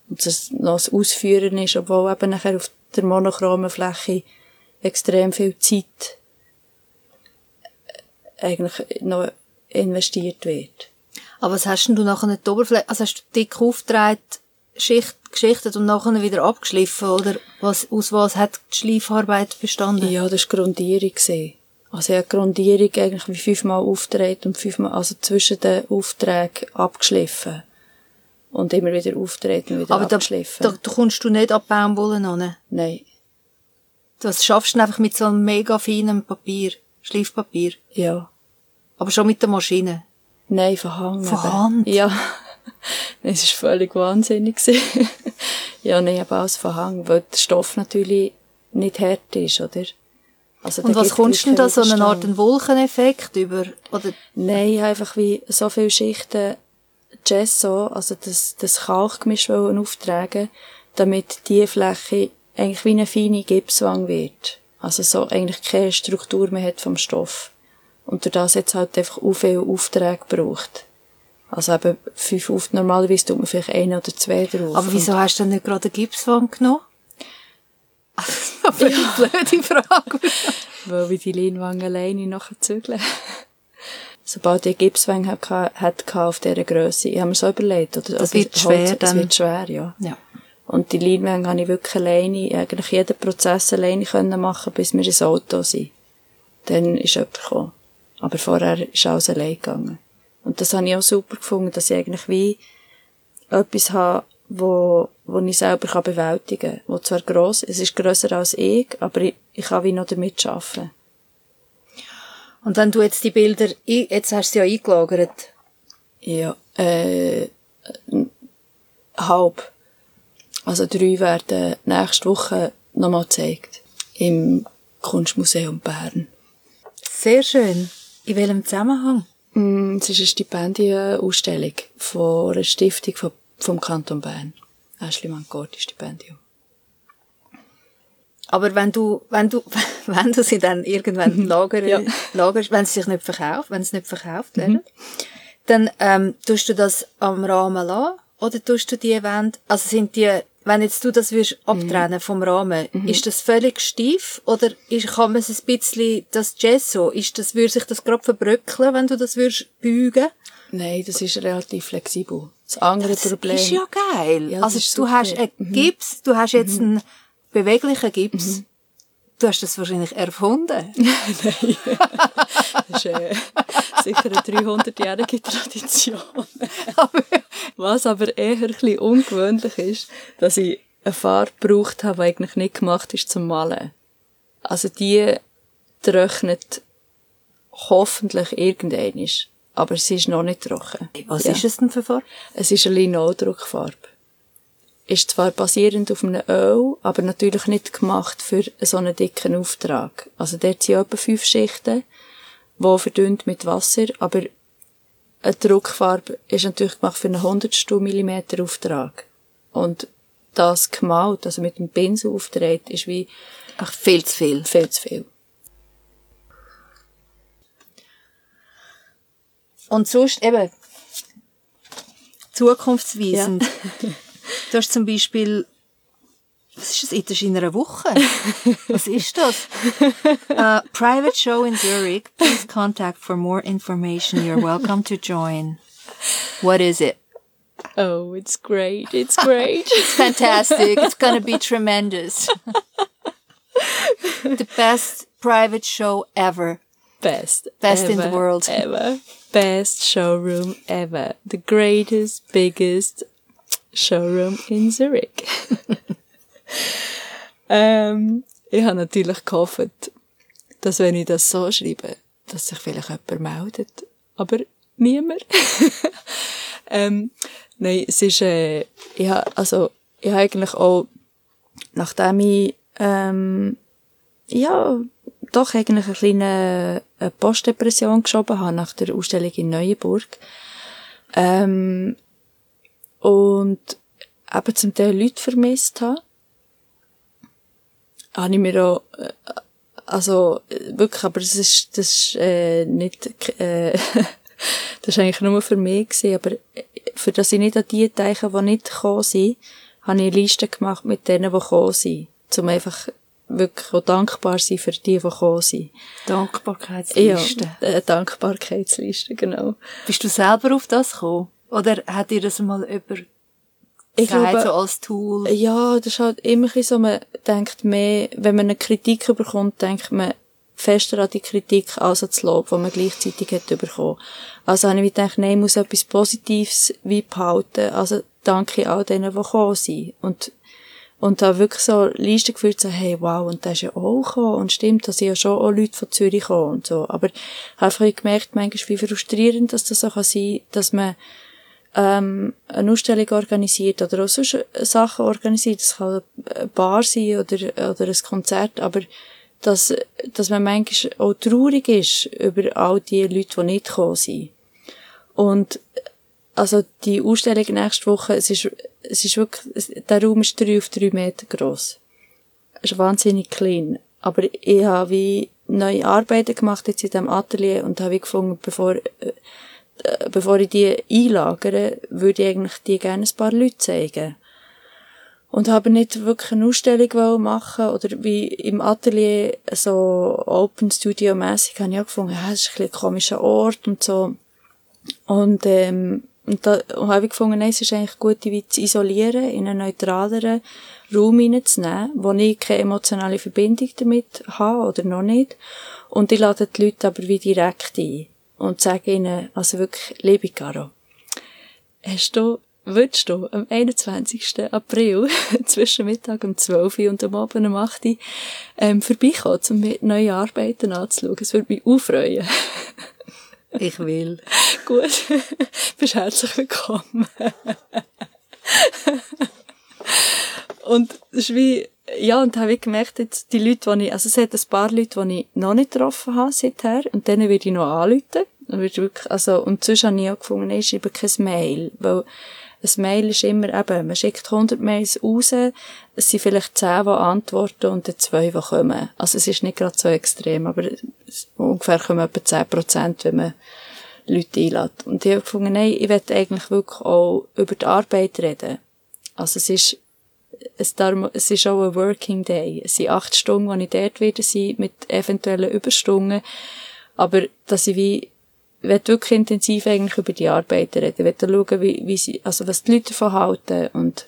Und dass es noch das Ausführen ist, obwohl eben nachher auf der monochromen Fläche extrem viel Zeit eigentlich noch investiert wird. Aber was hast denn du nachher nicht die Oberfläche, also hast du dick aufgetragen, Schicht, geschichtet und nachher wieder abgeschliffen, oder was, aus was hat die Schleifarbeit bestanden? Ja, das war Grundierung. Also ich habe Grundierung eigentlich wie fünfmal auftreten und fünfmal, also zwischen den Aufträgen abgeschliffen. Und immer wieder auftreten und wieder Aber abgeschliffen. Aber da, da kommst du nicht an Baumwolle an? Nein. Das schaffst du einfach mit so einem mega feinen Papier, Schleifpapier? Ja. Aber schon mit der Maschine? Nein, von Hand. Von Hand? Ja. Es war völlig wahnsinnig. ja, nein, aber alles Hand, weil der Stoff natürlich nicht hart ist, oder? Also, Und was kommst du denn da, so eine Art Wolkeneffekt über, oder? Nein, einfach wie so viele Schichten Gesso, also das, das Kalkgemisch auftragen, damit die Fläche eigentlich wie eine feine Gipswang wird. Also so eigentlich keine Struktur mehr hat vom Stoff. Und durch das jetzt halt einfach auch viele Aufträge gebraucht. Also eben fünf Aufträge, normalerweise tut man vielleicht ein oder zwei drauf. Aber wieso hast du denn nicht gerade eine Gipswand genommen? Aber ja. eine blöde Frage. Weil wir die Leinwand alleine nachher zügeln. Sobald ich Gipswand hatte auf dieser Grösse, ich habe mir so überlegt, oder? Das wird schwer Holz, Das wird schwer, ja. ja. Und die Leinwand habe ich wirklich alleine, eigentlich jeden Prozess alleine können machen, bis wir ins Auto sind. Dann ist jemand gekommen. Aber vorher ist alles allein gegangen. Und das habe ich auch super gefunden, dass ich eigentlich wie etwas habe, wo, wo ich selber kann bewältigen kann. Wo zwar gross, es ist grösser als ich, aber ich, ich kann wie noch damit arbeiten. Und wenn du jetzt die Bilder, jetzt hast du sie ja eingelagert. Ja, äh, halb. Also drei werden nächste Woche nochmal gezeigt. Im Kunstmuseum Bern. Sehr schön. In welchem Zusammenhang? Mm, es ist eine Stipendienausstellung von einer Stiftung vom, vom Kanton Bern. Ashley Mancotti Stipendium. Aber wenn du, wenn du, wenn du sie dann irgendwann lagern, ja. lagerst, wenn sie sich nicht verkauft, wenn es nicht verkauft werden, mhm. dann, ähm, tust du das am Rahmen lassen? Oder tust du die Wände, also sind die wenn jetzt du das würdest abtrennen vom Rahmen, mhm. ist das völlig steif oder ist, kann man es ein bisschen, das Gesso, ist das, würde sich das gerade verbröckeln, wenn du das würdest bügen? Nein, das ist relativ flexibel. Das andere das Problem. ist ja geil. Ja, also du hast einen mhm. Gips, du hast jetzt mhm. einen beweglichen Gips. Du hast das wahrscheinlich erfunden. Nein. das ist äh, sicher eine 300-jährige Tradition. Was aber eher ein bisschen ungewöhnlich ist, dass ich eine Farbe gebraucht habe, die eigentlich nicht gemacht ist zum Malen. Also die trocknet hoffentlich irgendein aber sie ist noch nicht trocken. Was ja. ist es denn für Farbe? Es ist eine Linoldruckfarbe ist zwar basierend auf einem Öl, aber natürlich nicht gemacht für so einen dicken Auftrag. Also dort sind etwa fünf Schichten, die verdünnt mit Wasser, aber eine Druckfarbe ist natürlich gemacht für einen hundertstel Millimeter Auftrag. Und das gemalt, also mit dem Pinsel auftreten, ist wie... Ach, viel zu viel. Viel zu viel. Und sonst eben zukunftsweisend. Ja. Du hast zum Beispiel, was ist das? Das ist in einer Woche. Was ist das? Uh, private show in Zurich. Please contact for more information. You're welcome to join. What is it? Oh, it's great. It's great. it's fantastic. It's going to be tremendous. the best private show ever. Best. Best ever, in the world. Ever. Best showroom ever. The greatest, biggest, Showroom in Zurich. ähm, ich habe natürlich gehofft, dass wenn ich das so schreibe, dass sich vielleicht jemand meldet. Aber niemand. ähm, nein, es ist, äh, ich habe, also, ich habe eigentlich auch, nachdem ich, ähm, ja, doch eigentlich eine kleine eine Postdepression geschoben habe nach der Ausstellung in Neuenburg, ähm, und eben zum Teil Leute vermisst habe, habe ich mir auch, äh, also, wirklich, aber das ist, das ist, äh, nicht, äh, das ist eigentlich nur für mich gewesen, aber für das ich nicht an die denke, die nicht gekommen sind, habe ich eine Liste gemacht mit denen, die gekommen sind, um einfach wirklich auch dankbar sein für die, die gekommen sind. Dankbarkeitsliste. Ja, eine Dankbarkeitsliste, genau. Bist du selber auf das gekommen? Oder hat dir das mal jemand ich glaube, so als Tool? Ja, das ist halt immer so, man denkt mehr, wenn man eine Kritik bekommt, denkt man fester an die Kritik als an das Lob, das man gleichzeitig hat bekommen. Also habe ich gedacht, nein, ich muss etwas Positives wie behalten. Also danke all denen, die gekommen sind. Und, und da wirklich so Liste gefühlt, so, hey, wow, und der ist ja auch gekommen. Und stimmt, da sind ja schon auch Leute von Zürich gekommen und so. Aber ich habe einfach gemerkt, manchmal, wie frustrierend dass das so kann sein, dass man ähm, eine Ausstellung organisiert oder auch sonst Sachen organisiert. Das kann eine Bar sein oder, oder ein Konzert, aber dass, dass man manchmal auch traurig ist über all die Leute, die nicht gekommen sind. Und also die Ausstellung nächste Woche, es ist, es ist wirklich, der Raum ist drei auf drei Meter groß. Es ist wahnsinnig klein. Aber ich habe wie neue Arbeiten gemacht jetzt in diesem Atelier und habe gefunden, bevor äh, äh, bevor ich die einlagere, würde ich eigentlich die gerne ein paar Leute zeigen. Und habe nicht wirklich eine Ausstellung machen oder wie im Atelier so Open Studio mäßig habe ich auch gefunden, ja, das ist ein, ein komischer Ort und so. Und, ähm, und da und habe ich gefunden, nein, es ist eigentlich gut, die zu isolieren, in einen neutraleren Raum hineinzunehmen, wo ich keine emotionale Verbindung damit habe oder noch nicht. Und ich lade die Leute aber wie direkt ein. Und sage ihnen, also wirklich, liebe Caro, hast du, würdest du am 21. April zwischen Mittag um 12 Uhr und am Abend um 8 Uhr ähm, vorbeikommen, um mir neue Arbeiten anzuschauen? Es würde mich aufreuen. ich will. Gut, bist herzlich willkommen. und das ist wie, ja, und habe ich gemerkt, jetzt die Leute, die ich, also es hat ein paar Leute, die ich noch nicht getroffen habe seither, und denen würde ich noch anrufen. Und, wirklich, also, und sonst habe ich auch gefunden, ich schreibe kein Mail, weil ein Mail ist immer eben, man schickt 100 Mails raus, es sind vielleicht 10, die antworten und dann 2, die kommen. Also es ist nicht gerade so extrem, aber ungefähr kommen etwa 10 Prozent, wenn man Leute einlädt. Und ich habe gefunden, nein, ich will eigentlich wirklich auch über die Arbeit reden. Also es ist es, darum, es ist auch ein Working Day. Es sind acht Stunden, die ich dort wieder sein, mit eventuellen Überstunden. Aber, dass ich wie, will wirklich intensiv eigentlich über die Arbeit reden. Ich will schauen, wie, wie sie, also was die Leute davon halten und,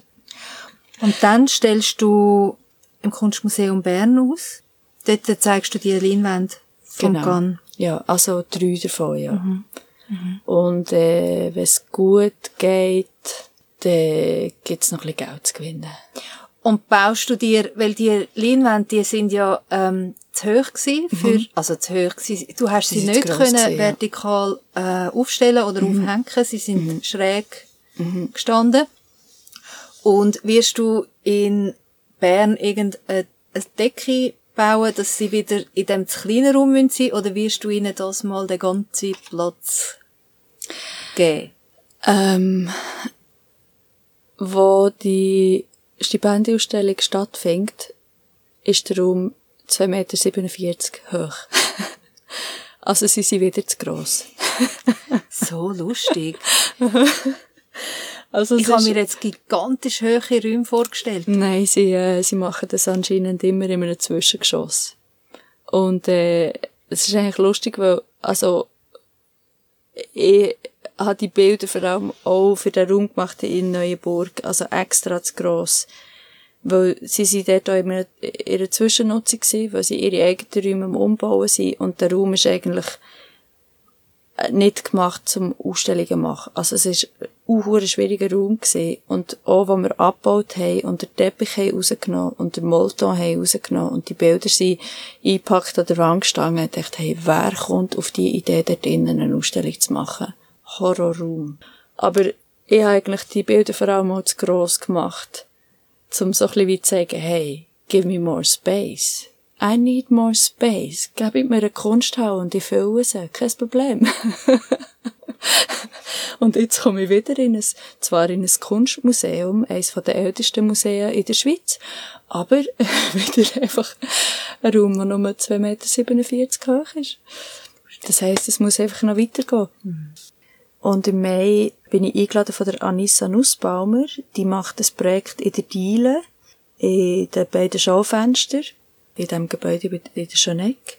und dann stellst du im Kunstmuseum Bern aus. Dort zeigst du die Leinwände vom genau. Gan. Ja, also drei davon, ja. Mhm. Mhm. Und, äh, wenn es gut geht, dann gibt's noch ein bisschen Geld zu gewinnen. Und baust du dir, weil die Leinwände, die sind ja ähm, zu hoch gewesen für, mhm. also zu hoch gewesen, du hast sie, sie nicht können gewesen, vertikal äh, aufstellen oder mhm. aufhängen, sie sind mhm. schräg mhm. gestanden. Und wirst du in Bern irgendeine Decke bauen, dass sie wieder in dem zu kleinen Raum sein müssen, oder wirst du ihnen das mal den ganzen Platz geben? Ähm, wo die Stipendienausstellung stattfindet, ist der Raum 2,47 Meter hoch. also sie sind wieder zu gross. so lustig. Also ich habe mir jetzt gigantisch hohe Räume vorgestellt. Nein, sie, äh, sie machen das anscheinend immer in einem Zwischengeschoss. Und äh, es ist eigentlich lustig, weil also ich, habe die Bilder vor allem auch für den Raum gemacht in Neuenburg, also extra zu gross. Weil sie sind dort auch in ihrer Zwischennutzung gewesen, weil sie ihre eigenen Räume Umbauen sind und der Raum ist eigentlich äh, nicht gemacht zum Ausstellungen machen. Also es ist ein schwieriger Raum gewesen. Und auch, wo wir abgebaut haben und den Teppich haben rausgenommen und den Molton haben rausgenommen und die Bilder sind eingepackt an der Wand gestanden, ich dachte, hey, wer kommt auf die Idee, dort drinnen eine Ausstellung zu machen? Horrorraum. Aber ich habe eigentlich die Bilder vor allem auch zu gross gemacht, um so ein bisschen wie zu sagen, hey, give me more space. I need more space. Gib mir eine Kunsthalle und ich fülle sie. Kein Problem. und jetzt komme ich wieder in ein, zwar in ein Kunstmuseum, eines der ältesten Museen in der Schweiz, aber wieder einfach ein Raum, der nur 2,47 Meter hoch ist. Das heisst, es muss einfach noch weitergehen. Mhm. Und im Mai bin ich eingeladen von der Anissa Nussbaumer. Die macht das Projekt in der Diele, in den beiden Schaufenstern, in dem Gebäude in der Schoneck.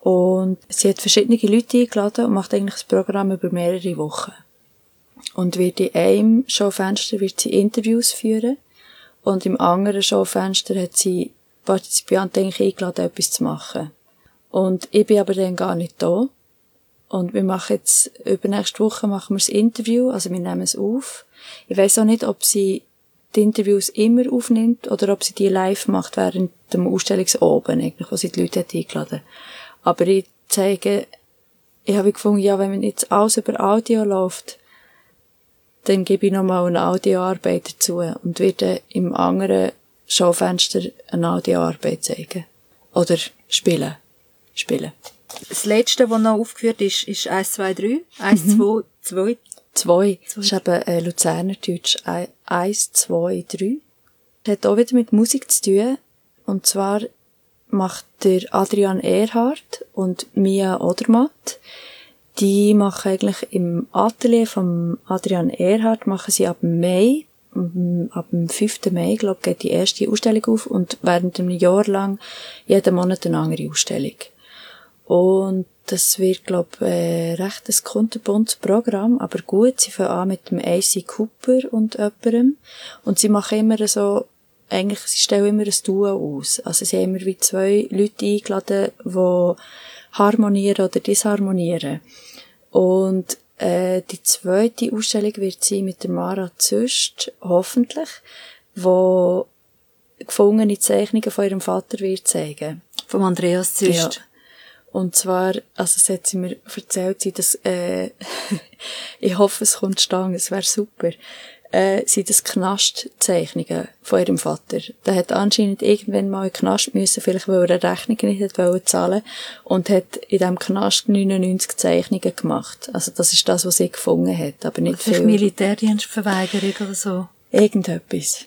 Und sie hat verschiedene Leute eingeladen und macht eigentlich das Programm über mehrere Wochen. Und wird in einem Schaufenster wird sie Interviews führen und im anderen Schaufenster hat sie Partizipanten eigentlich eingeladen, etwas zu machen. Und ich bin aber dann gar nicht da. Und wir machen jetzt, übernächste Woche machen wir das Interview, also wir nehmen es auf. Ich weiß auch nicht, ob sie die Interviews immer aufnimmt oder ob sie die live macht während dem Ausstellungsoben, eigentlich, wo sie die Leute hat eingeladen Aber ich zeige, ich habe gefunden, ja, wenn jetzt alles über Audio läuft, dann gebe ich nochmal eine Audioarbeit dazu und werde im anderen Schaufenster eine Audioarbeit zeigen. Oder spielen. Spielen. Das letzte, das noch aufgeführt ist, ist 1, 2, 3. 1, mhm. 2, 2. 2. Das ist eben äh, Luzernerdeutsch. 1, 2, 3. Das hat auch wieder mit Musik zu tun. Und zwar macht der Adrian Erhardt und Mia Odermatt, die machen eigentlich im Atelier vom Adrian Erhardt, machen sie ab Mai, ab dem 5. Mai, glaube ich, geht die erste Ausstellung auf und während einem Jahr lang jeden Monat eine andere Ausstellung. Und das wird, glaub, äh, recht ein kunterbuntes Programm, aber gut. Sie fangen an mit dem AC Cooper und jemandem. Und sie machen immer so, eigentlich, sie stellen immer ein Duo aus. Also sie haben immer wie zwei Leute eingeladen, die harmonieren oder disharmonieren. Und äh, die zweite Ausstellung wird sein mit der Mara Züst, hoffentlich, wo gefundene Zeichnungen von ihrem Vater wird zeigen. Vom Andreas Züst. Ja. Und zwar, also es hat sie mir erzählt, sie das, äh, ich hoffe, es kommt stangen, es wäre super, äh, sind das Knastzeichnungen von ihrem Vater. Der hat anscheinend irgendwann mal in Knast müssen, vielleicht weil er eine Rechnung nicht hat zahlen und hat in diesem Knast 99 Zeichnungen gemacht. Also das ist das, was sie gefunden hat, aber nicht viel. Militärdienstverweigerung oder so? Irgendetwas.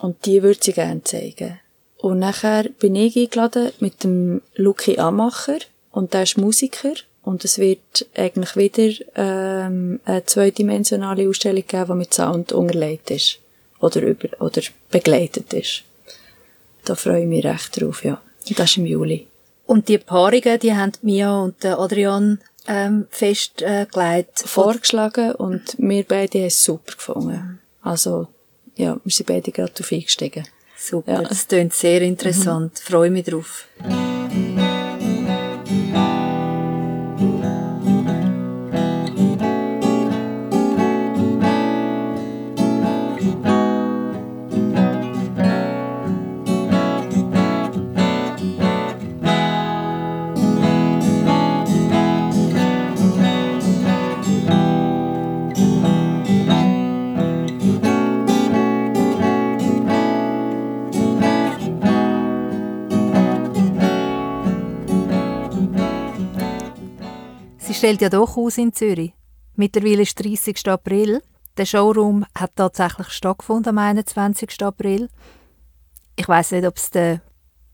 Und die würde sie gerne zeigen. Und nachher bin ich eingeladen mit dem Luki Amacher, und der ist Musiker und es wird eigentlich wieder ähm, eine zweidimensionale Ausstellung geben, die mit Sound unterlegt ist oder über oder begleitet ist. Da freue ich mich recht drauf, ja. Und das ist im Juli. Und die Paarungen, die haben Mia und Adrian ähm, festgelegt? Äh, Vorgeschlagen und wir beide haben es super gefunden. Also, ja, wir sind beide gerade darauf eingestiegen. Super, ja. das klingt sehr interessant. Mhm. Freue mich drauf. Stellt ja doch aus in Zürich. Mittlerweile ist 30. April. Der Showroom hat tatsächlich stattgefunden am 21. April. Ich weiß nicht, ob es der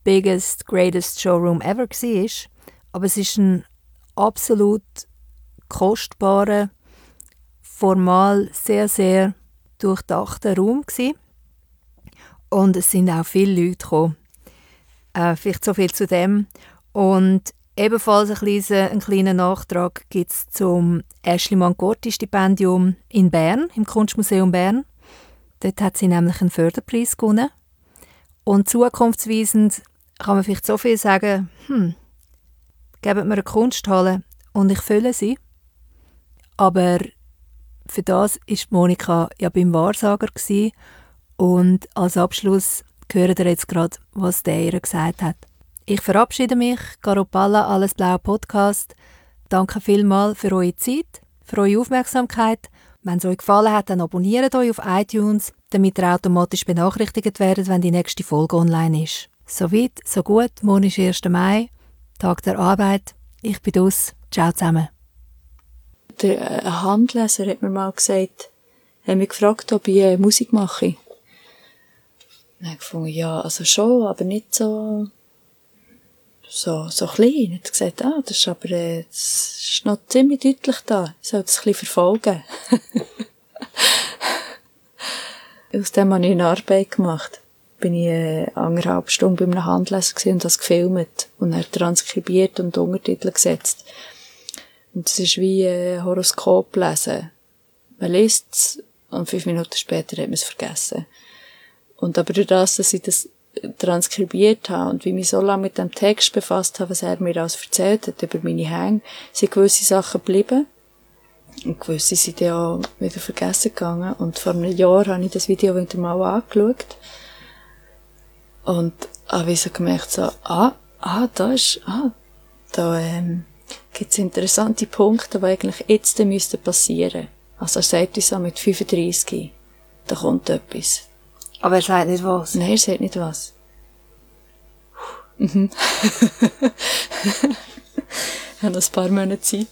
biggest, greatest Showroom ever war, aber es ist ein absolut kostbarer, formal sehr, sehr durchdachter Raum gewesen. Und es sind auch viele Leute gekommen. Äh, vielleicht so viel zu dem. Und Ebenfalls ein kleiner, einen kleinen Nachtrag gibt es zum Ashley Mancorti Stipendium in Bern, im Kunstmuseum Bern. Dort hat sie nämlich einen Förderpreis gewonnen. Und zukunftsweisend kann man vielleicht so viel sagen, hm, gebt mir eine Kunsthalle und ich fülle sie. Aber für das ist Monika ja beim Wahrsager gewesen. und als Abschluss hören ihr jetzt gerade, was der ihr gesagt hat. Ich verabschiede mich, Garopalla Alles Blau Podcast. Danke vielmals für eure Zeit, für eure Aufmerksamkeit. Wenn es euch gefallen hat, dann abonniert euch auf iTunes, damit ihr automatisch benachrichtigt werdet, wenn die nächste Folge online ist. Soweit, so gut. Morgen ist 1. Mai, Tag der Arbeit. Ich bin aus. Ciao zusammen. Der äh, Handleser hat mir mal gesagt, hat mich gefragt, ob ich äh, Musik mache. Dann habe ich ja, also schon, aber nicht so so, so klein. Er hat gesagt, ah, das ist aber, äh, das ist noch ziemlich deutlich da. Ich soll das ein bisschen verfolgen. Aus dem habe ich eine Arbeit gemacht. Bin ich äh, anderthalb Stunden bei einem Handleser und das gefilmt und er transkribiert und Untertitel gesetzt. Und es ist wie ein äh, Horoskop lesen. Man liest es und fünf Minuten später hat man es vergessen. Und aber durch das, dass ich das transkribiert habe und wie ich mich so lange mit dem Text befasst habe, was er mir alles erzählt hat über meine Hänge, sind gewisse Sachen geblieben. Und gewisse sind dann auch wieder vergessen gegangen. Und vor einem Jahr habe ich das Video wieder mal angeschaut. Und habe ich so gemerkt, so, ah, ah, da ist, ah, da, ähm, gibt's interessante Punkte, die eigentlich jetzt müssten passieren. Also er sagt so mit 35, da kommt etwas. Aber er sagt nicht was? Nein, er sagt nicht was. Mhm. ich habe noch ein paar Monate Zeit.